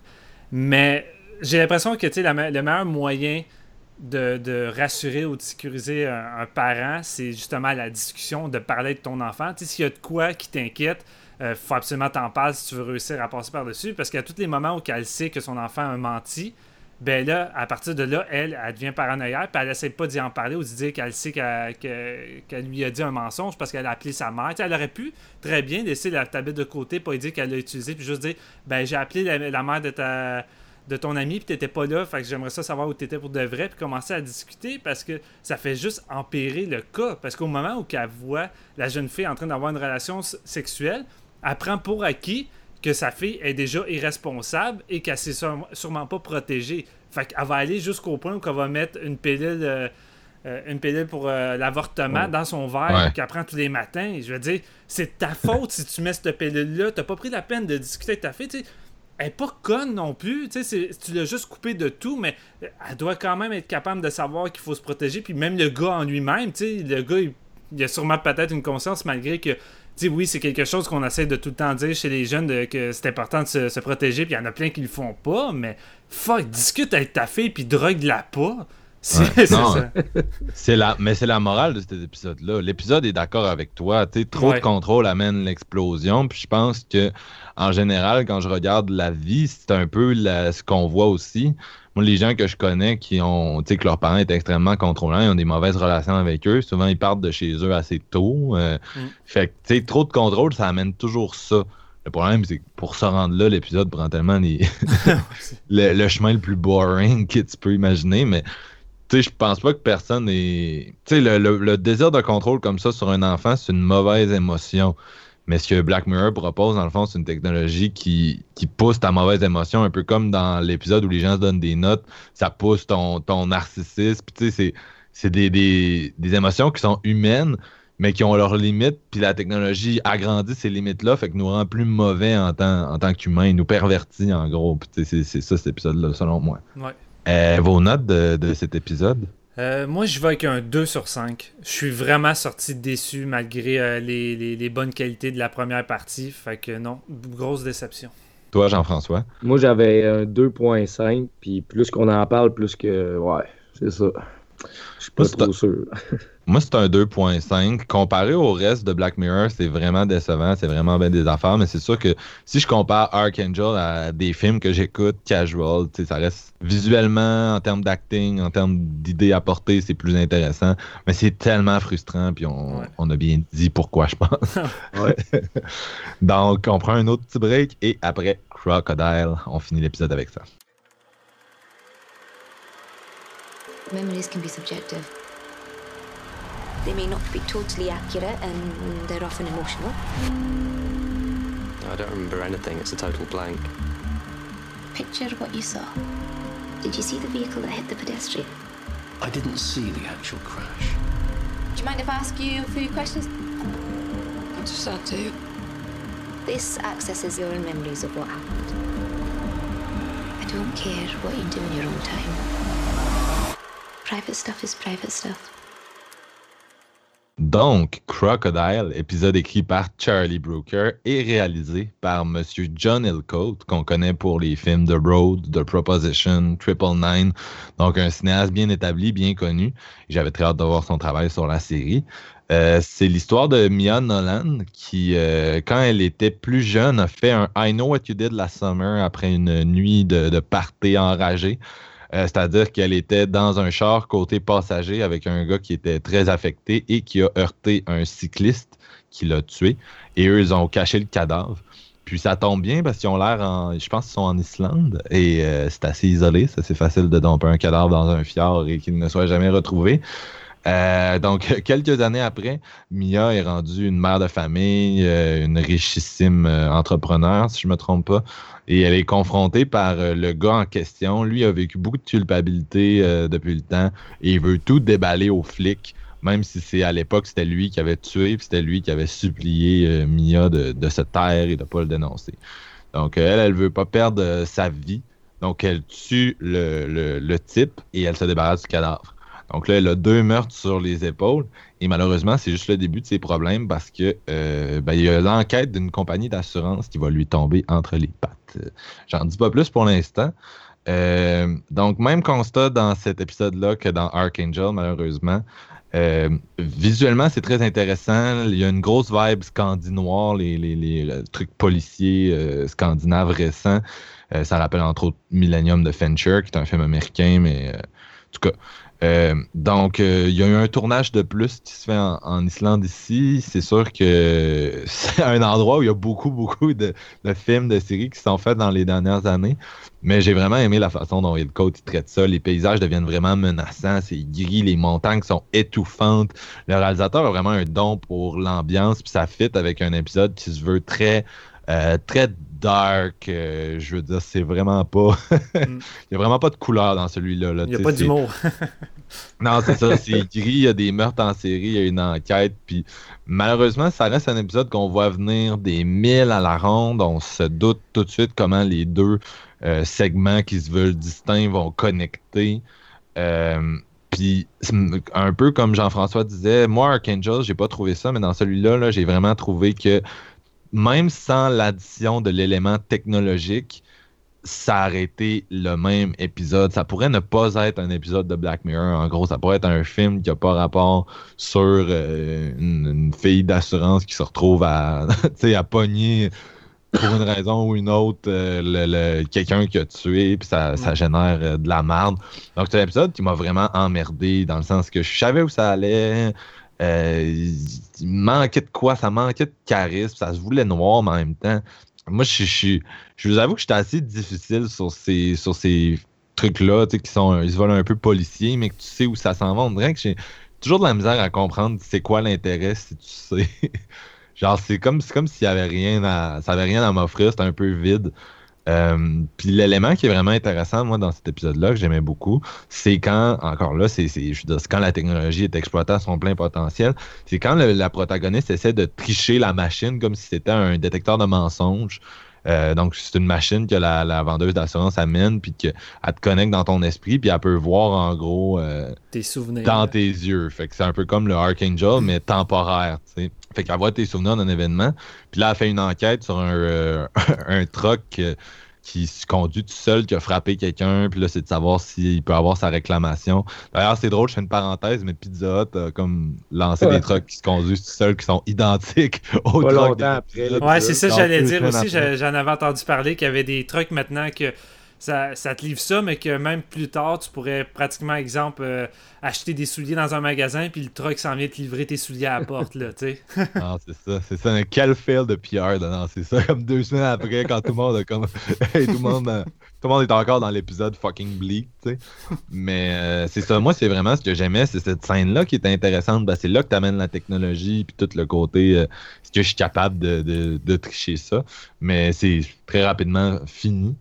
Mais j'ai l'impression que, tu sais, le meilleur moyen de, rassurer ou de sécuriser un, parent, c'est justement la discussion, de parler de ton enfant. Tu sais, s'il y a de quoi qui t'inquiète, il euh, faut absolument t'en parler si tu veux réussir à passer par-dessus. Parce qu'à tous les moments où elle sait que son enfant a menti, ben là, à partir de là, elle, elle devient paranoïaque, puis elle essaie pas d'y en parler ou de dire qu'elle sait qu'elle lui a dit un mensonge parce qu'elle a appelé sa mère. Elle aurait pu très bien laisser la tablette de côté, pas dire qu'elle l'a utilisé, puis juste dire ben j'ai appelé la mère de ta de ton ami puis t'étais pas là, fait que j'aimerais ça savoir où t'étais pour de vrai puis commencer à discuter parce que ça fait juste empirer le cas parce qu'au moment où elle voit la jeune fille en train d'avoir une relation sexuelle, elle prend pour acquis que sa fille est déjà irresponsable et qu'elle s'est sûrement pas protégée. Fait qu'elle va aller jusqu'au point où elle va mettre une pilule euh, euh, une pilule pour euh, l'avortement dans son verre qu'elle prend tous les matins. Je veux dire, c'est ta faute si tu mets cette pilule-là. T'as pas pris la peine de discuter avec ta fille elle est pas conne non plus. Tu l'as juste coupé de tout, mais elle doit quand même être capable de savoir qu'il faut se protéger. Puis même le gars en lui-même, le gars, il, a sûrement peut-être une conscience malgré que. Tu oui, c'est quelque chose qu'on essaie de tout le temps dire chez les jeunes que c'est important de se, protéger, puis il y en a plein qui le font pas, mais fuck, discute avec ta fille, puis drogue-la pas. [LAUGHS] C'est la, mais c'est la morale de cet épisode-là. L'épisode est d'accord avec toi. T'sais, trop de contrôle amène l'explosion. Puis je pense que, en général, quand je regarde la vie, c'est un peu ce qu'on voit aussi. Moi, les gens que je connais qui ont, tu sais, que leurs parents étaient extrêmement contrôlants, ils ont des mauvaises relations avec eux. Souvent, ils partent de chez eux assez tôt. Euh, mm. Fait que, tu sais, trop de contrôle, ça amène toujours ça. Le problème, c'est que pour se rendre là, l'épisode prend tellement [LAUGHS] [LAUGHS] le, chemin le plus boring que tu peux imaginer, mais je pense pas que personne est. Tu sais, le, désir de contrôle comme ça sur un enfant, c'est une mauvaise émotion. Mais ce que Black Mirror propose, dans le fond, c'est une technologie qui, pousse ta mauvaise émotion, un peu comme dans l'épisode où les gens se donnent des notes, ça pousse ton, narcissisme. tu sais, c'est des, des, émotions qui sont humaines, mais qui ont leurs limites, puis la technologie agrandit ces limites-là, fait que nous rend plus mauvais en tant, en tant qu'humains, nous pervertit en gros. c'est ça cet épisode-là, selon moi. Ouais. Euh, vos notes de, cet épisode? Euh, moi, je vais avec un 2 sur 5. Je suis vraiment sorti déçu malgré euh, les, bonnes qualités de la première partie. Fait que non, grosse déception. Toi, Jean-François? Moi, j'avais un 2.5. Puis plus qu'on en parle, plus que. Ouais, c'est ça. Je suis pas trop sûr. [LAUGHS] Moi, c'est un 2.5. Comparé au reste de Black Mirror, c'est vraiment décevant. C'est vraiment bien des affaires. Mais c'est sûr que si je compare Archangel à des films que j'écoute casual, ça reste visuellement, en termes d'acting, en termes d'idées apportées, c'est plus intéressant. Mais c'est tellement frustrant. Puis on, on, a bien dit pourquoi, je pense. [LAUGHS] [LAUGHS] Donc, on prend un autre petit break. Et après Crocodile, on finit l'épisode avec ça. Memories can be subjective. They may not be totally accurate and they're often emotional. I don't remember anything. It's a total blank. Picture what you saw. Did you see the vehicle that hit the pedestrian? I didn't see the actual crash. Do you mind if I ask you a few questions? What does that do? This accesses your memories of what happened. I don't care what you do in your own time. Private stuff is private stuff. Donc, Crocodile, épisode écrit par Charlie Brooker et réalisé par Monsieur John Hillcoat, qu'on connaît pour les films The Road, The Proposition, Triple Nine. Donc, un cinéaste bien établi, bien connu. J'avais très hâte de voir son travail sur la série. Euh, c'est l'histoire de Mia Nolan qui, euh, quand elle était plus jeune, a fait un I Know What You Did Last Summer après une nuit de, de party enragée. Euh, c'est-à-dire qu'elle était dans un char côté passager avec un gars qui était très affecté et qui a heurté un cycliste qui l'a tué. Et eux, ils ont caché le cadavre. Puis ça tombe bien parce qu'ils ont l'air en. Je pense qu'ils sont en Islande et euh, c'est assez isolé. C'est facile de domper un cadavre dans un fjord et qu'il ne soit jamais retrouvé. Euh, donc, [LAUGHS] quelques années après, Mia est rendue une mère de famille, une richissime entrepreneur, si je ne me trompe pas. Et elle est confrontée par euh, le gars en question. Lui a vécu beaucoup de culpabilité euh, depuis le temps et il veut tout déballer aux flics, même si c'est à l'époque c'était lui qui avait tué, puis c'était lui qui avait supplié euh, Mia de, se taire et de ne pas le dénoncer. Donc elle, elle veut pas perdre sa vie. Donc elle tue le, le type et elle se débarrasse du cadavre. Donc là, elle a deux meurtres sur les épaules. Et malheureusement, c'est juste le début de ses problèmes parce que euh, ben, il y a l'enquête d'une compagnie d'assurance qui va lui tomber entre les pattes. J'en dis pas plus pour l'instant. Euh, donc, même constat dans cet épisode-là que dans Archangel, malheureusement. Euh, visuellement, c'est très intéressant. Il y a une grosse vibe scandinoire, les, trucs policiers scandinaves récents. ça rappelle entre autres Millennium de Fincher, qui est un film américain, mais en tout cas, euh, donc, euh, il y a eu un tournage de plus qui se fait en, Islande ici. C'est sûr que [LAUGHS] c'est un endroit où il y a beaucoup, beaucoup de, films, de séries qui sont faits dans les dernières années. Mais j'ai vraiment aimé la façon dont Hillcoat traite ça. Les paysages deviennent vraiment menaçants. C'est gris, les montagnes sont étouffantes. Le réalisateur a vraiment un don pour l'ambiance, puis ça fit avec un épisode qui se veut très, euh, très dark. Euh, je veux dire, c'est vraiment pas. [LAUGHS] Mm. il n'y a vraiment pas de couleur dans celui-là. il n'y a pas d'humour. [LAUGHS] non, c'est ça. C'est gris. Il y a des meurtres en série. Il y a une enquête. Puis malheureusement, ça reste un épisode qu'on voit venir des mille à la ronde. On se doute tout de suite comment les deux euh, segments qui se veulent distincts vont connecter. Euh, puis un peu comme Jean-François disait, moi Archangel, j'ai pas trouvé ça, mais dans celui-là, -là, j'ai vraiment trouvé que même sans l'addition de l'élément technologique, ça aurait été le même épisode. Ça pourrait ne pas être un épisode de Black Mirror. En gros, ça pourrait être un film qui n'a pas rapport sur euh, une, fille d'assurance qui se retrouve à, [LAUGHS] à pogner pour une raison ou une autre euh, le, quelqu'un qui a tué, puis ça, ça génère euh, de la merde. Donc, c'est un épisode qui m'a vraiment emmerdé dans le sens que je savais où ça allait. Il manquait de quoi? Ça manquait de charisme. Ça se voulait noir, mais en même temps, moi, je, je, je vous avoue que j'étais assez difficile sur ces, sur ces trucs-là, qui sont, ils se volent un peu policiers, mais que tu sais où ça s'en va. On que j'ai toujours de la misère à comprendre c'est quoi l'intérêt si tu sais. [LAUGHS] Genre, c'est comme, comme s'il y avait rien à, ça avait rien à m'offrir, c'était un peu vide. Euh, puis l'élément qui est vraiment intéressant, moi, dans cet épisode-là, que j'aimais beaucoup, c'est quand, encore là, c'est quand la technologie est exploitée à son plein potentiel, c'est quand la protagoniste essaie de tricher la machine comme si c'était un détecteur de mensonges. Euh, donc, c'est une machine que la, vendeuse d'assurance amène, puis qu'elle te connecte dans ton esprit, puis elle peut voir en gros euh, tes souvenirs dans tes yeux. Fait que c'est un peu comme le Archangel, [CLEARS THROAT] mais temporaire. sais. Fait qu'elle voit tes souvenirs d'un événement, puis là, elle fait une enquête sur un, euh, [LAUGHS] un truck qui se conduit tout seul, qui a frappé quelqu'un, puis là, c'est de savoir s'il peut avoir sa réclamation. D'ailleurs, c'est drôle, je fais une parenthèse, mais Pizza Hut a comme lancé des trucks qui se conduisent tout seuls, qui sont [LAUGHS] identiques aux trucks. Ouais, c'est ça, j'allais dire aussi. J'en avais entendu parler qu'il y avait des trucks maintenant que ça, te livre ça, mais que même plus tard, tu pourrais pratiquement, exemple, euh, acheter des souliers dans un magasin, puis le truck s'en vient te livrer tes souliers à la porte, là, tu sais. [LAUGHS] ah, c'est ça, c'est ça, un quel fail de PR, non, c'est ça, comme deux semaines après, quand tout le monde comme, [LAUGHS] tout le monde, euh, tout le monde est encore dans l'épisode fucking bleak, tu sais. Mais euh, c'est ça, moi, c'est vraiment ce que j'aimais, c'est cette scène-là qui est intéressante, ben, c'est là que tu amènes la technologie, puis tout le côté, est-ce que je suis capable de, de tricher ça, mais c'est très rapidement fini.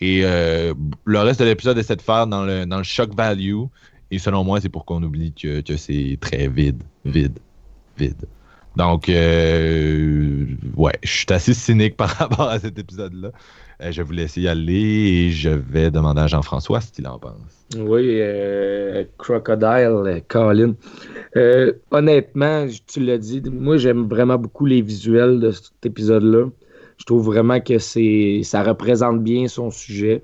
Et euh, le reste de l'épisode essaie de faire dans le, dans le shock value. Et selon moi, c'est pour qu'on oublie que, que c'est très vide, vide, vide. Donc, euh, ouais, je suis assez cynique [LAUGHS] par rapport à cet épisode-là. Euh, je vais vous laisser y aller et je vais demander à Jean-François ce qu'il en pense. Oui, Crocodile, Colin. honnêtement, tu l'as dit, moi j'aime vraiment beaucoup les visuels de cet épisode-là. Je trouve vraiment que c'est ça représente bien son sujet.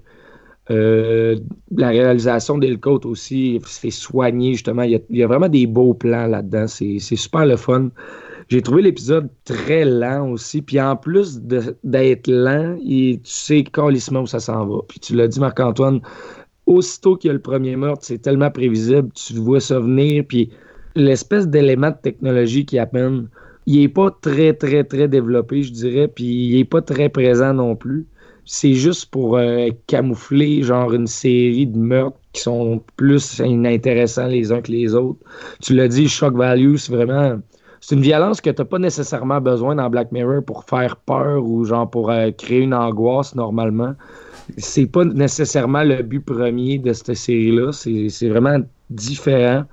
Euh, la réalisation d'Elcote aussi c'est soigné justement. Il y, a, vraiment des beaux plans là-dedans. C'est super le fun. J'ai trouvé l'épisode très lent aussi. Puis en plus d'être lent, tu sais calissement où ça s'en va. Puis tu l'as dit, Marc-Antoine, aussitôt qu'il y a le premier meurtre, c'est tellement prévisible. Tu vois ça venir. Puis l'espèce d'élément de technologie qui appelle il n'est pas très, très, très développé, je dirais, puis il n'est pas très présent non plus. C'est juste pour euh, camoufler, genre, une série de meurtres qui sont plus inintéressants les uns que les autres. Tu l'as dit, shock value, c'est vraiment. C'est une violence que tu n'as pas nécessairement besoin dans Black Mirror pour faire peur ou genre pour euh, créer une angoisse normalement. C'est pas nécessairement le but premier de cette série-là. C'est vraiment différent.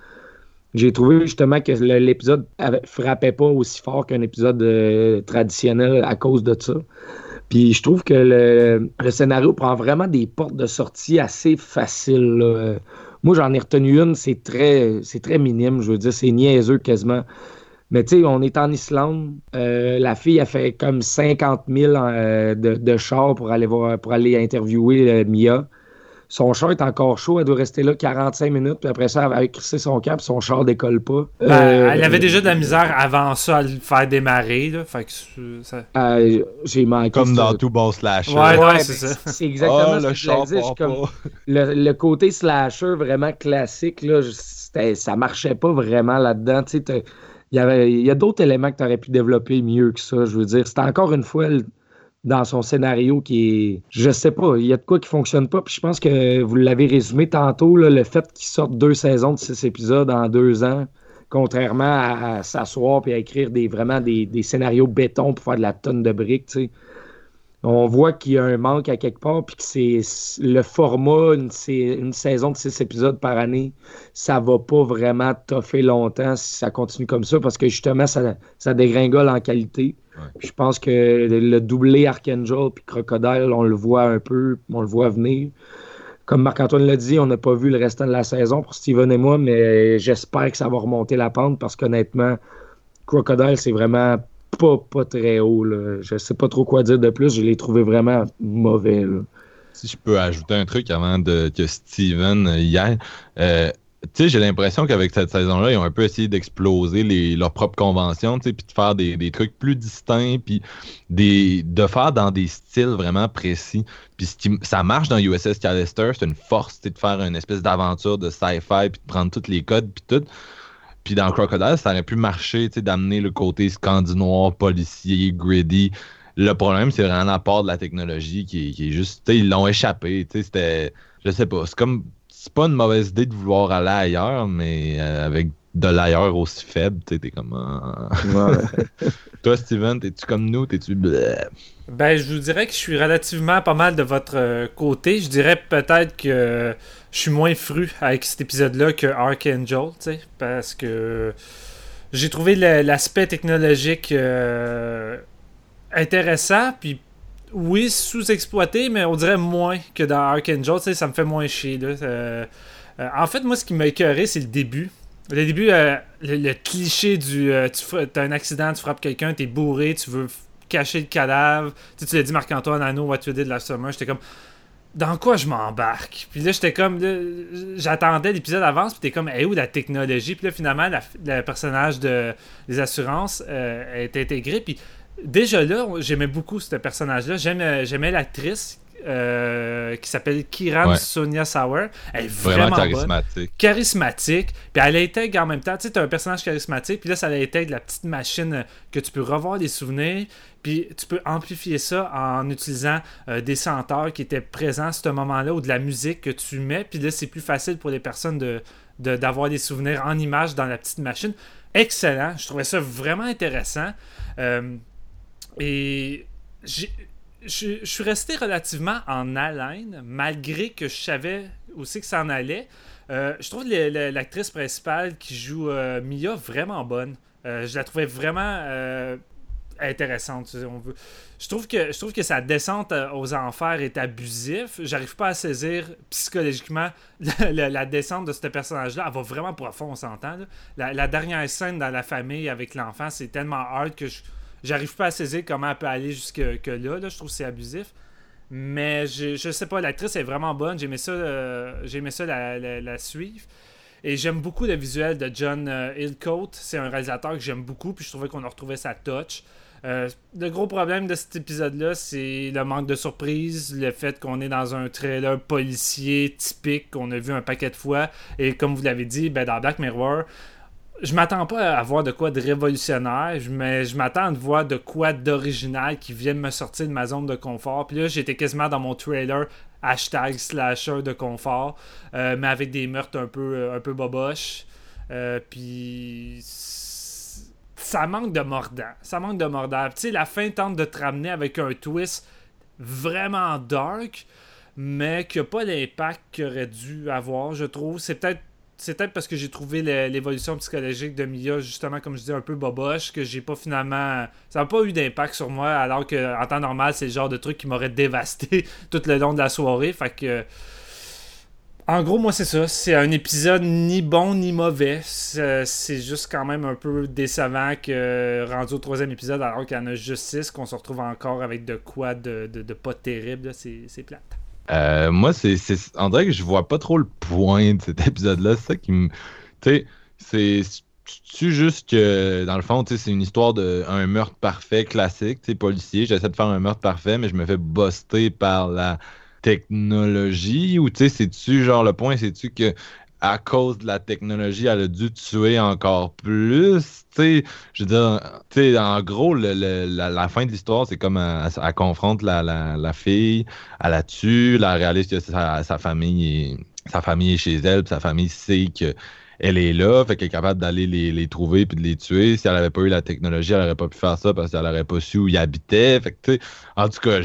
J'ai trouvé justement que l'épisode frappait pas aussi fort qu'un épisode euh, traditionnel à cause de ça. Puis je trouve que le, scénario prend vraiment des portes de sortie assez faciles. Moi, j'en ai retenu une, c'est très, très minime, je veux dire, c'est niaiseux quasiment. Mais tu sais, on est en Islande. Euh, la fille a fait comme 50 000 euh, de, de chars pour aller voir, pour aller interviewer Mia. Son char est encore chaud, elle doit rester là 45 minutes, puis après ça, elle va crisser son cap, son char décolle pas. Ben, euh, elle avait déjà de la misère avant ça à le faire démarrer, là. Fait que ça... Euh, j'ai manqué. Comme dans tout bon slasher. Ouais, ouais, c'est ça. C'est exactement oh, ce que je dire. Comme le, le, côté slasher vraiment classique, là, ça marchait pas vraiment là-dedans. Tu sais, il y, avait, il y a d'autres éléments que tu aurais pu développer mieux que ça. Je veux dire, c'était encore une fois dans son scénario qui est. Je sais pas, il y a de quoi qui fonctionne pas. Puis je pense que vous l'avez résumé tantôt, le fait qu'il sorte deux saisons de six épisodes en deux ans, contrairement à, s'asseoir et à écrire des, vraiment des, scénarios béton pour faire de la tonne de briques, On voit qu'il y a un manque à quelque part, puis que c'est le format, une, une saison de six épisodes par année, ça va pas vraiment toffer longtemps si ça continue comme ça, parce que justement, ça, ça dégringole en qualité. Je pense que le doublé Archangel puis Crocodile, on le voit un peu, on le voit venir. Comme Marc-Antoine l'a dit, on n'a pas vu le restant de la saison pour Steven et moi, mais j'espère que ça va remonter la pente parce qu'honnêtement, Crocodile, c'est vraiment pas, pas très haut. Je sais pas trop quoi dire de plus. Je l'ai trouvé vraiment mauvais. si je peux ajouter un truc avant de, que Steven hier. Euh, tu sais, j'ai l'impression qu'avec cette saison-là, ils ont un peu essayé d'exploser leurs propres conventions, puis de faire des, trucs plus distincts, puis des, de faire dans des styles vraiment précis. Puis ça marche dans USS Callister, c'est une force de faire une espèce d'aventure de sci-fi, puis de prendre tous les codes, puis tout. Puis dans Crocodile, ça aurait pu marcher, d'amener le côté scandinois, policier, gritty. Le problème, c'est vraiment l'apport de la technologie qui, qui est juste. Ils l'ont échappé. C'était. Je sais pas. C'est comme c'est pas une mauvaise idée de vouloir aller ailleurs, mais euh, avec de l'ailleurs aussi faible, tu t'es comme. [LAUGHS] Toi, Steven, t'es-tu comme nous? T'es-tu. Ben, je vous dirais que je suis relativement pas mal de votre euh, côté. Je dirais peut-être que je suis moins fru avec cet épisode-là que Archangel, tu sais, parce que j'ai trouvé l'aspect technologique euh, intéressant, puis oui, sous-exploité, mais on dirait moins que dans Archangel. Ça me fait moins chier. Euh, en fait, moi, ce qui m'a écœuré, c'est le début. Le début, euh, le, cliché du euh, tu as un accident, tu frappes quelqu'un, t'es bourré, tu veux cacher le cadavre. Tu, tu l'as dit, Marc-Antoine, know what you did last summer. J'étais comme, dans quoi je m'embarque? Puis là, j'étais comme, j'attendais l'épisode avance, puis t'es comme, eh où la technologie? Puis là, finalement, le personnage de, des assurances est intégré, puis déjà là, j'aimais beaucoup ce personnage-là. J'aimais l'actrice euh, qui s'appelle Kiran Sonia Sauer. Elle est vraiment, charismatique. charismatique. Puis elle intègre en même temps. Tu sais, as un personnage charismatique, puis là, ça intègre la petite machine que tu peux revoir des souvenirs. Puis tu peux amplifier ça en utilisant euh, des senteurs qui étaient présents à ce moment-là ou de la musique que tu mets. Puis là, c'est plus facile pour les personnes de d'avoir des souvenirs en image dans la petite machine. Excellent. Je trouvais ça vraiment intéressant. Euh, et je suis resté relativement en haleine, malgré que je savais aussi que ça en allait. Euh, je trouve l'actrice principale qui joue euh, Mia vraiment bonne. Euh, je la trouvais vraiment intéressante. On veut. Je trouve que je trouve que sa descente aux enfers est abusif. J'arrive pas à saisir psychologiquement [LAUGHS] la, descente de ce personnage-là. Elle va vraiment profond, on s'entend. La, dernière scène dans la famille avec l'enfant, c'est tellement hard que je J'arrive pas à saisir comment elle peut aller jusque là, là. Je trouve que c'est abusif. Mais je, sais pas, l'actrice est vraiment bonne. J'aimais ça, euh, ça la, suivre. Et j'aime beaucoup le visuel de John euh, Hillcoat. C'est un réalisateur que j'aime beaucoup. Puis je trouvais qu'on a retrouvé sa touch. Euh, le gros problème de cet épisode-là, c'est le manque de surprise, le fait qu'on est dans un trailer policier typique qu'on a vu un paquet de fois. Et comme vous l'avez dit, ben, dans Black Mirror, je m'attends pas à voir de quoi de révolutionnaire, mais je m'attends à voir de quoi d'original qui vienne me sortir de ma zone de confort. Puis là, j'étais quasiment dans mon trailer hashtag slasher de confort, euh, mais avec des meurtres un peu, euh, un peu boboches. Euh, puis ça manque de mordant. Ça manque de mordant. Tu sais, la fin tente de te ramener avec un twist vraiment dark, mais qui n'a pas l'impact qu'il aurait dû avoir, je trouve. C'est peut-être c'est peut-être parce que j'ai trouvé l'évolution psychologique de Mia, justement, comme je dis, un peu boboche, que j'ai pas finalement. Ça n'a pas eu d'impact sur moi, alors qu'en temps normal, c'est le genre de truc qui m'aurait dévasté [LAUGHS] tout le long de la soirée. Fait que. En gros, moi, c'est ça. C'est un épisode ni bon ni mauvais. C'est juste quand même un peu décevant que rendu au troisième épisode, alors qu'il y en a juste six, qu'on se retrouve encore avec de quoi de, de pas terrible. C'est plate. Euh, moi, c'est, on dirait que je vois pas trop le point de cet épisode-là. C'est ça qui me. Tu sais, c'est. juste que, dans le fond, c'est une histoire d'un meurtre parfait classique, tu policier. J'essaie de faire un meurtre parfait, mais je me fais buster par la technologie. Ou, tu sais, c'est-tu, genre, le point, c'est-tu que à cause de la technologie, elle a dû tuer encore plus. sais, je veux dire, en gros, la, fin de l'histoire, c'est comme elle, confronte la, fille, elle la tue, elle réalise que sa, famille est, sa famille est chez elle, puis sa famille sait qu'elle est là, fait qu'elle est capable d'aller les, trouver puis de les tuer. Si elle n'avait pas eu la technologie, elle n'aurait pas pu faire ça parce qu'elle n'aurait pas su où il habitait. Fait que, en tout cas,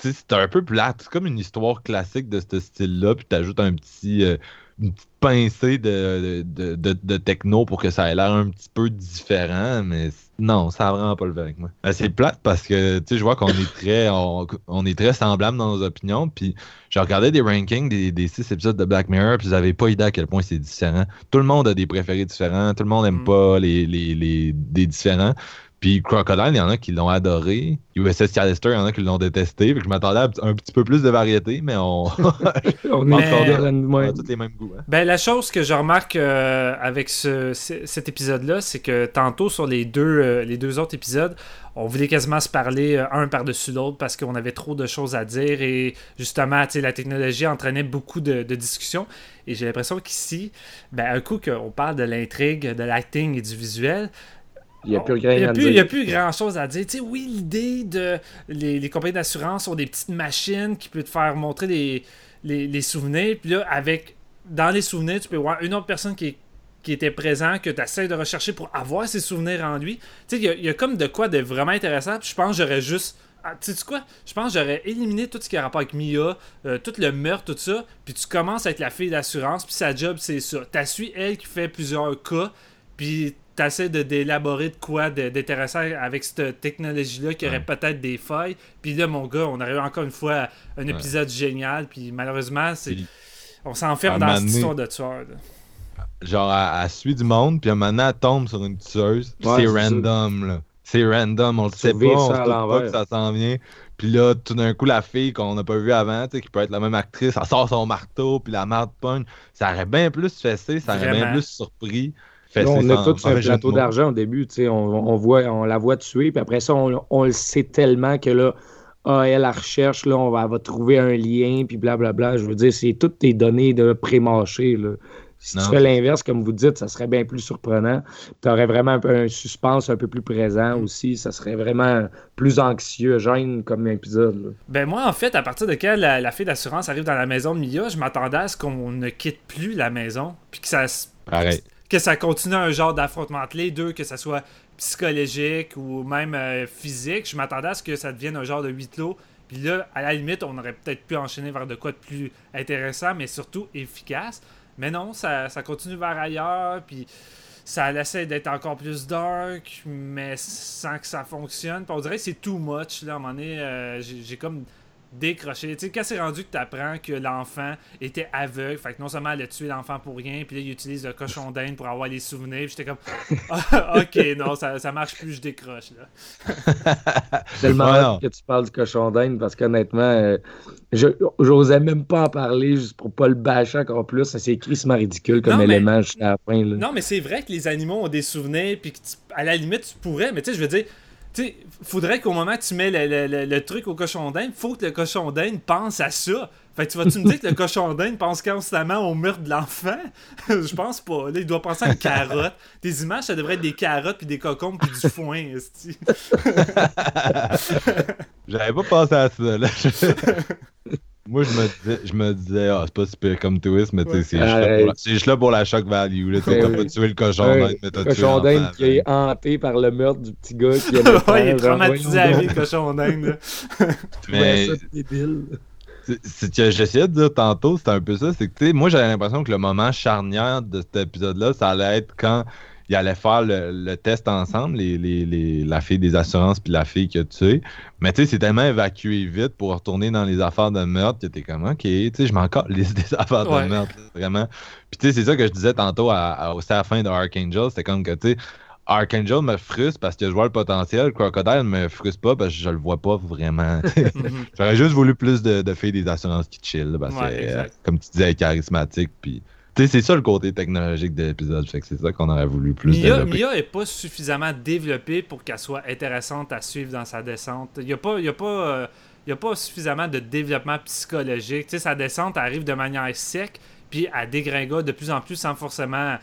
c'est un peu plate. C'est comme une histoire classique de ce style-là, puis tu ajoutes un petit. Euh, une petite pincée de, de, techno pour que ça ait l'air un petit peu différent, mais non, ça n'a vraiment pas le avec moi. Ben, c'est plate parce que tu sais, je vois qu'on est très [LAUGHS] on, est très semblables dans nos opinions. Puis j'ai regardé des rankings des, six épisodes de Black Mirror, puis n'avez pas idée à quel point c'est différent. Tout le monde a des préférés différents, tout le monde n'aime mm. pas les, les, les, des différents. Puis Crocodile, il y en a qui l'ont adoré. USS Callister, il y en a qui l'ont détesté. Fait que je m'attendais à un petit peu plus de variété, mais on, [LAUGHS] On [LAUGHS] Mais- on a tous les mêmes goûts. hein. Ben, la chose que je remarque euh, avec ce- cet épisode-là, c'est que tantôt sur les deux, euh, les deux autres épisodes, on voulait quasiment se parler euh, un par-dessus l'autre parce qu'on avait trop de choses à dire et justement, la technologie entraînait beaucoup de, de discussions. Et j'ai l'impression qu'ici, ben, un coup qu'on parle de l'intrigue, de l'acting et du visuel, Il n'y a plus a, à a grand chose à dire. Tu sais, oui, l'idée de. Les, les compagnies d'assurance ont des petites machines qui peuvent te faire montrer les, les, les souvenirs. Puis là, avec. Dans les souvenirs, tu peux voir une autre personne qui, qui était présent, que tu essaies de rechercher pour avoir ses souvenirs en lui. Tu sais, il y a- il y, a comme de quoi de vraiment intéressant. Puis je pense que j'aurais juste. Ah, tu sais quoi? Je pense que j'aurais éliminé tout ce qui a rapport avec Mia, euh, tout le meurtre, tout ça. Puis tu commences avec la fille d'assurance, puis sa job, c'est ça. Tu suis elle qui fait plusieurs cas, puis t'essaies de d'élaborer de quoi de- d'intéressant avec cette technologie-là qui aurait peut-être des failles. Puis là, mon gars, on arrive encore une fois à un épisode génial, puis malheureusement, c'est on s'enferme À dans cette histoire de tueur. là. Genre, elle, elle suit du monde, puis un moment donné, elle tombe sur une tueuse. Ouais, c'est random, là. C'est random, on le sait pas, on ça sait à pas que ça s'en vient. Puis là, tout d'un coup, la fille qu'on n'a pas vue avant, qui peut être la même actrice, elle sort son marteau, puis la marde pogne. Ça aurait bien plus fessé, ça aurait bien plus surpris. Là, on a tous un plateau d'argent au début, tu sais, on, on voit, on la voit tuer, puis après ça, on, on le sait tellement que là, ah, elle, la recherche, là, on va, elle va trouver un lien, puis blablabla. Je veux dire, c'est toutes tes données de pré-mâché, là. Si Non. tu fais l'inverse, comme vous dites, ça serait bien plus surprenant. Tu aurais vraiment un, peu un suspense un peu plus présent aussi. Ça serait vraiment plus anxiogène comme épisode. là. Ben moi, en fait, à partir de quand la, la fille d'assurance arrive dans la maison de Mia, je m'attendais à ce qu'on ne quitte plus la maison, puis que ça se Pareil. Que ça continue un genre d'affrontement entre les deux, que ça soit psychologique ou même euh, physique. Je m'attendais à ce que ça devienne un genre de huis clos. Puis là, à la limite, on aurait peut-être pu enchaîner vers de quoi de plus intéressant, mais surtout efficace. Mais non, ça, ça continue vers ailleurs, puis ça essaie d'être encore plus dark, mais sans que ça fonctionne. On dirait que c'est too much. Là, à un moment donné, euh, j'ai comme décroché. Tu sais, quand c'est rendu que tu apprends que l'enfant était aveugle, fait que non seulement elle a tué l'enfant pour rien, puis là, il utilise le cochon d'Inde pour avoir les souvenirs, puis j'étais comme, [LAUGHS] Ah, ok, non, ça, ça marche plus, je décroche, là. [LAUGHS] tellement non. que tu parles du cochon d'Inde parce qu'honnêtement, euh, je j'osais même pas en parler juste pour pas le bâcher encore plus. Ça, C'est crissement ridicule comme Non, mais- élément jusqu'à la fin. Là. Non, mais c'est vrai que les animaux ont des souvenirs, puis que tu- à la limite, tu pourrais, mais tu sais, je veux dire, tu sais, faudrait qu'au moment que tu mets le, le- le- truc au cochon d'Inde, faut que le cochon d'Inde pense à ça. Fait que tu vas-tu me dire que le cochon d'Inde pense constamment au meurtre de l'enfant? [LAUGHS] je pense pas. Là, il doit penser à une carotte. Des images, ça devrait être des carottes, puis des cocombes, puis du foin. [LAUGHS] J'avais pas pensé à ça, là. [LAUGHS] Moi, je me disais, je me disais, ah, c'est pas super comme twist, mais tu sais, c'est juste, là pour la- c'est juste là pour la shock value. Là, t'as oui. pas tué le cochon d'Inde, mais t'as le tué cochon l'enfant d'Inde qui est hanté par le meurtre du petit gars qui [LAUGHS] aimait ouais, il est traumatisé à vie, le cochon d'Inde. [LAUGHS] Mais c'est que j'essayais de dire tantôt, c'était un peu ça. C'est que, tu sais, moi, j'avais l'impression que le moment charnière de cet épisode-là, ça allait être quand ils allaient faire le, le test ensemble, les, les, les- la fille des assurances puis la fille qui a tué. Mais tu sais, c'est tellement évacué vite pour retourner dans les affaires de meurtre que t'es comme, ok, tu sais, je m'en calisse des [LAUGHS] affaires Ouais. de meurtre, vraiment. Puis tu sais, c'est ça que je disais tantôt à, à- aussi à la fin de Archangel, c'était comme que, tu sais, Archangel me frustre parce que je vois le potentiel, Crocodile me frustre pas parce que je le vois pas vraiment. [LAUGHS] [LAUGHS] J'aurais juste voulu plus de, de filles des assurances qui chill, parce Ouais, que, euh, comme tu disais, charismatique. Puis, tu sais, c'est ça le côté technologique de l'épisode. Fait que c'est ça qu'on aurait voulu plus Mia, développer. Mia est pas suffisamment développée pour qu'elle soit intéressante à suivre dans sa descente. Il n'y a pas, il y a pas, euh, y a pas suffisamment de développement psychologique. Sais, sa descente arrive de manière sec, puis elle dégringole de plus en plus sans forcément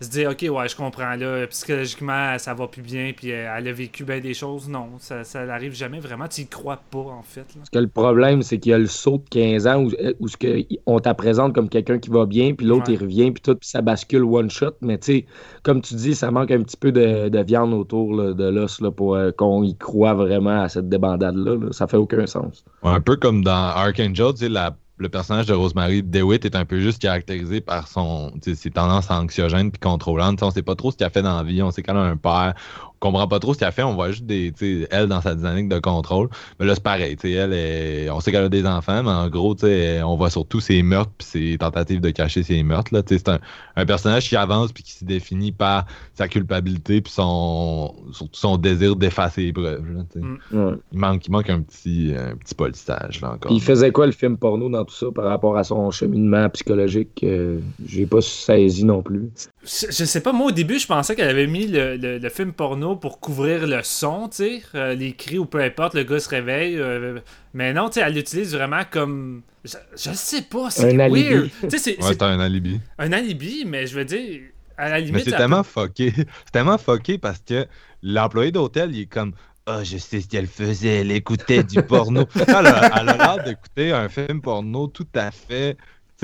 se dire ok ouais je comprends là psychologiquement ça va plus bien puis euh, elle a vécu bien des choses non ça ça n'arrive jamais vraiment tu y crois pas en fait là. Parce que le problème, c'est qu'il y a le saut de 15 ans où, où ce que on t'a présente comme quelqu'un qui va bien, puis l'autre Ouais. il revient, puis tout, puis ça bascule one shot. Mais tu sais, comme tu dis, ça manque un petit peu de, de viande autour là, de l'os là, pour euh, qu'on y croit vraiment à cette débandade-là. là. Ça fait aucun sens. Un peu comme dans Archangel, tu sais, la- le personnage de Rosemary DeWitt est un peu juste caractérisé par son, ses tendances anxiogènes puis contrôlantes. Tu sais, on sait pas trop ce qu'elle fait dans la vie. On sait qu'elle a un père comprend pas trop ce qu'elle fait. On voit juste des, tu sais, elle dans sa dynamique de contrôle. Mais là, c'est pareil. tu sais, Elle, est- on sait qu'elle a des enfants, mais en gros, tu sais, on voit surtout ses meurtres puis ses tentatives de cacher ses meurtres. Là. Tu sais, C'est un, un personnage qui avance puis qui se définit par sa culpabilité puis son, surtout son désir d'effacer les preuves. là, tu sais. Mm. Ouais. Il, manque, il manque un petit, un petit polissage là encore. Il faisait quoi le film porno dans tout ça par rapport à son cheminement psychologique euh, J'ai pas saisi non plus. Je, je sais pas, moi au début, je pensais qu'elle avait mis le, le- le film porno pour couvrir le son, tu sais, euh, les cris ou peu importe, le gars se réveille. euh, mais non, tu sais, elle l'utilise vraiment comme. Je, je sais pas, c'est Un weird. c'est Ouais, un alibi. un alibi, mais je veux dire, à la limite. Mais c'est elle tellement peut- fucké. [LAUGHS] C'est tellement fucké parce que l'employé d'hôtel, il est comme Ah, je sais ce qu'elle faisait, elle écoutait du [LAUGHS] porno. elle a elle a l'air d'écouter un film porno tout à fait,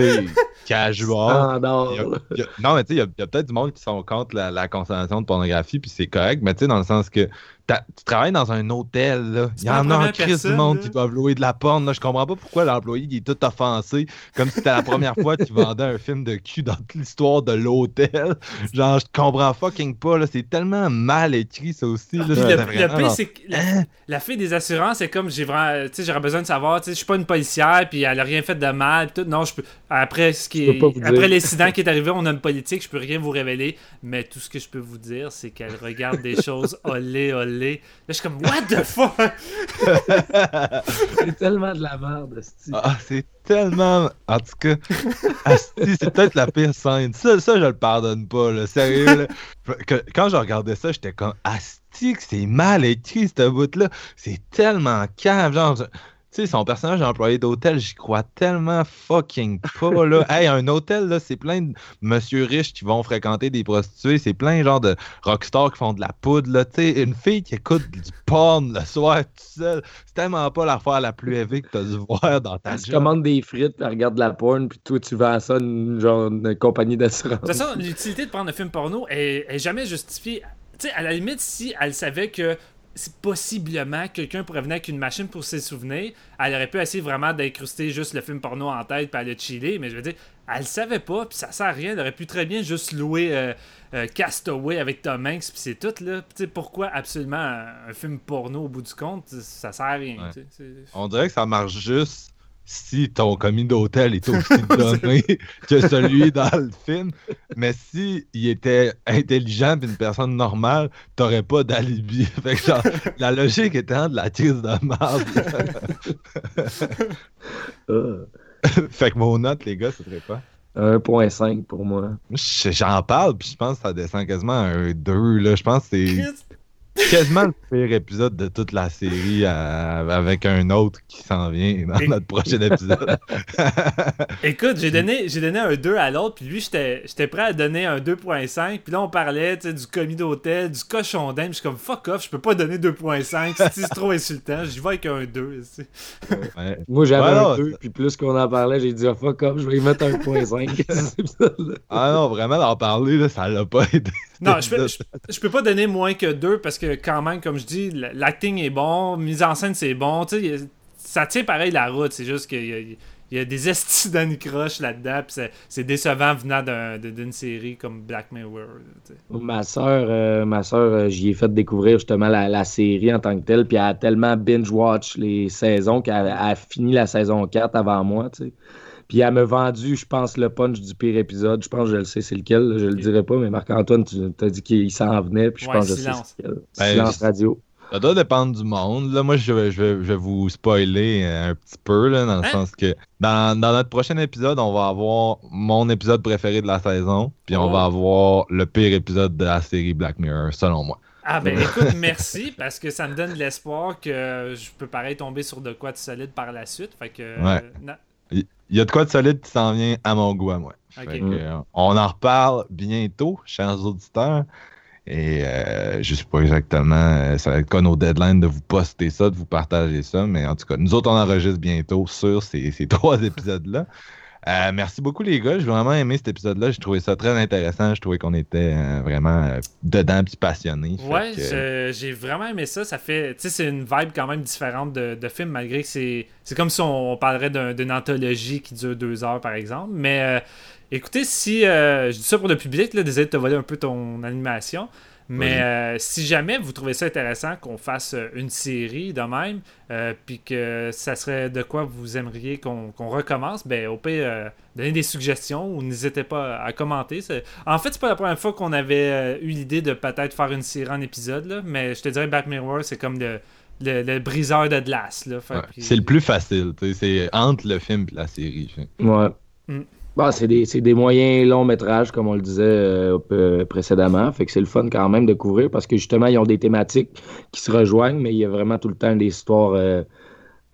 sais, casual. Standard. Il y a- il y a- non, mais tu sais, il y a, peut-être du monde qui sont contre la, la consommation de pornographie, puis c'est correct, mais tu sais, dans le sens que tu travailles dans un hôtel, là. Il y en a en première crise du monde là. qui doivent louer de la porn, là. Je comprends pas pourquoi l'employé, il est tout offensé, comme si c'était la première fois qu'il vendait un film de cul dans toute l'histoire de l'hôtel. Genre, je comprends fucking pas, là. C'est tellement mal écrit, ça aussi, là. Puis C'était le, vraiment le pire, genre, c'est que la, Hein? la fille des assurances, c'est comme j'ai vraiment, tu sais, j'aurais besoin de savoir, tu sais, je suis pas une policière, puis elle a rien fait de mal, tout. Non, je peux. Après ce qui est, après l'incident qui est arrivé, on a une politique, je peux rien vous révéler, mais tout ce que je peux vous dire, c'est qu'elle regarde des [LAUGHS] choses olé olé. Là, je suis comme what the fuck? C'est tellement de la merde, esti. Ah, c'est tellement. En tout cas, asti, c'est peut-être la pire scène. Ça, ça, je le pardonne pas, là. Sérieux, là. Que- quand je regardais ça, j'étais comme Asti, que c'est mal écrit, ce bout-là. C'est tellement cave. Genre, je- tu sais, son personnage d'employé d'hôtel, j'y crois tellement fucking pas, là. [LAUGHS] Hey, un hôtel, là, c'est plein de monsieur riches qui vont fréquenter des prostituées. C'est plein, genre, de rockstars qui font de la poudre, là. Tu sais, une fille qui écoute du porn le soir tout seul, c'est tellement pas l'affaire la plus élevée que t'as dû voir dans ta Elle se job. commande des frites, elle regarde de la porn, puis toi, tu vends ça à une, genre, une compagnie d'assurance. De toute façon, l'utilité de prendre un film porno est, est jamais justifiée. Tu sais, à la limite, si elle savait que possiblement quelqu'un pourrait venir avec une machine pour ses souvenirs, elle aurait pu essayer vraiment d'incruster juste le film porno en tête puis elle le chiller, mais je veux dire, elle le savait pas, puis ça sert à rien, elle aurait pu très bien juste louer euh, euh, Castaway avec Tom Hanks, puis c'est tout, là. Pourquoi absolument un, un film porno au bout du compte, ça sert à rien, Ouais. On dirait que ça marche juste si ton commis d'hôtel est [LAUGHS] aussi donné que celui dans le film. Mais si il était intelligent et une personne normale, t'aurais pas d'alibi. [LAUGHS] Fait que genre, la logique étant de la crise de merde. Ah. [LAUGHS] fait que mon note, les gars, ce serait pas. 1.5 pour moi. Je- J'en parle, puis je pense que ça descend quasiment à un 2. Là. Je pense que c'est quasiment le pire épisode de toute la série à- avec un autre qui s'en vient dans Et- notre prochain épisode. [LAUGHS] Écoute, j'ai donné, j'ai donné un 2 à l'autre, puis lui, j'étais j'étais prêt à donner un 2.5. Puis là, on parlait du commis d'hôtel, du cochon d'Inde. Je suis comme fuck off, je peux pas donner 2.5. si C'est trop insultant. J'y vais avec un 2. tu sais. Ouais. [LAUGHS] Moi, j'avais Ouais, un non, 2, puis plus qu'on en parlait, j'ai dit, ah, fuck off, je vais y mettre 1.5. cet épisode-là. Ah non, vraiment, d'en parler, là, ça l'a pas aidé. Non, je peux, je, je peux pas donner moins que 2 parce que, quand même, comme je dis, l'acting est bon, mise en scène c'est bon. Tu sais, ça tient pareil la route. C'est juste qu'il y y a des estis croche là-dedans. Puis c'est- décevant venant d'un- d'une série comme Black Mirror. tu sais. Ma soeur, euh, ma soeur euh, j'y ai fait découvrir justement la, la série en tant que telle, puis elle a tellement binge-watch les saisons qu'elle elle a fini la saison 4 avant moi, tu sais. Puis elle m'a vendu, je pense, le punch du pire épisode. Je pense que je le sais c'est lequel, là, je le dirai pas, mais Marc-Antoine, tu as dit qu'il s'en venait, puis je Ouais, pense que je sais silence. c'est lequel. Ben, silence radio. Ça doit dépendre du monde. Là, moi, je vais, je vais, je vais vous spoiler euh, un petit peu, là, dans le Hein? sens que dans, dans notre prochain épisode, on va avoir mon épisode préféré de la saison, puis on Oh. va avoir le pire épisode de la série Black Mirror, selon moi. Ah ben écoute, merci parce que ça me donne l'espoir que je peux pareil tomber sur de quoi de solide par la suite. Fait que Ouais. euh. Il y a de quoi de solide qui s'en vient à mon goût à moi. Que, euh, on en reparle bientôt, chers auditeurs. Et euh, je sais pas exactement, euh, ça va être quoi nos deadlines de vous poster ça, de vous partager ça, mais en tout cas, nous autres, on enregistre bientôt sur ces, ces [LAUGHS] trois épisodes-là. Euh, merci beaucoup, les gars. J'ai vraiment aimé cet épisode-là. J'ai trouvé ça très intéressant. Je trouvais qu'on était euh, vraiment euh, dedans puis passionnés. Ouais, que, j'ai vraiment aimé ça. Ça fait, tu sais, c'est une vibe quand même différente de, de film, malgré que c'est, c'est comme si on, parlerait d'un- d'une anthologie qui dure deux heures, par exemple. Mais écoutez, si euh, je dis ça pour le public, là, désolé de te voler un peu ton animation, Mais euh, si jamais vous trouvez ça intéressant qu'on fasse euh, une série de même, euh, puis que ça serait de quoi vous aimeriez qu'on recommence, ben au pire, donnez des suggestions ou n'hésitez pas à commenter. En fait, c'est pas la première fois qu'on avait eu l'idée de peut-être faire une série en épisode, là, mais je te dirais Black Mirror, c'est comme le, le, briseur de glace. C'est le plus facile, c'est entre le film et la série. Ouais. Mm. Bah, c'est des, des, moyens longs métrages, comme on le disait euh, précédemment. Fait que c'est le fun quand même de couvrir parce que justement, ils ont des thématiques qui se rejoignent, mais il y a vraiment tout le temps des histoires euh,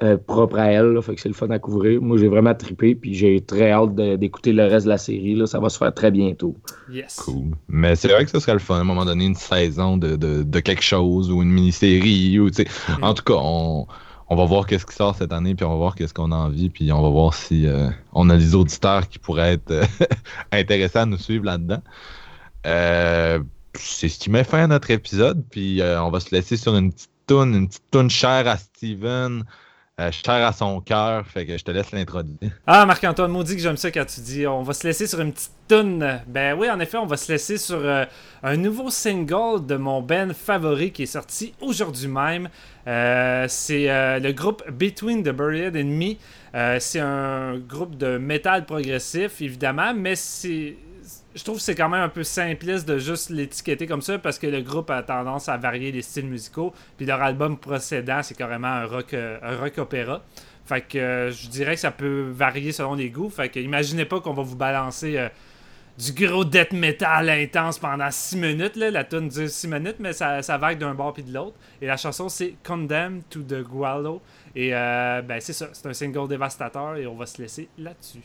euh, propres à elles. Fait que c'est le fun à couvrir. Moi, j'ai vraiment trippé, puis j'ai très hâte d'écouter le reste de la série. Là. Ça va se faire très bientôt. Yes. Cool. Mais c'est vrai que ce serait le fun à un moment donné, une saison de, de, de quelque chose ou une mini-série. Ou, mm. En tout cas, on on va voir qu'est-ce qui sort cette année, puis on va voir qu'est-ce qu'on a envie, puis on va voir si euh, on a des auditeurs qui pourraient être euh, [LAUGHS] intéressés à nous suivre là-dedans. Euh, c'est ce qui met fin à notre épisode, puis on va se laisser sur une petite toune, une petite toune chère à Steven. Euh, cher à son cœur, fait que je te laisse l'introduire. Ah, Marc-Antoine, maudit que j'aime ça quand tu dis on va se laisser sur une petite toune. Ben oui, en effet, on va se laisser sur euh, un nouveau single de mon band favori qui est sorti aujourd'hui même. Euh, c'est le groupe Between the Buried and Me. c'est un groupe de métal progressif, évidemment, mais c'est je trouve que c'est quand même un peu simpliste de juste l'étiqueter comme ça parce que le groupe a tendance à varier les styles musicaux. Puis leur album précédent, c'est carrément un rock, euh, un rock opéra. Fait que euh, je dirais que ça peut varier selon les goûts. Fait que imaginez pas qu'on va vous balancer euh, du gros death metal intense pendant 6 minutes. Là. La tune dure 6 minutes, mais ça, ça vague d'un bord puis de l'autre. Et la chanson, c'est Condemn to the Gualo. Et ben, c'est ça, c'est un single dévastateur et on va se laisser là-dessus.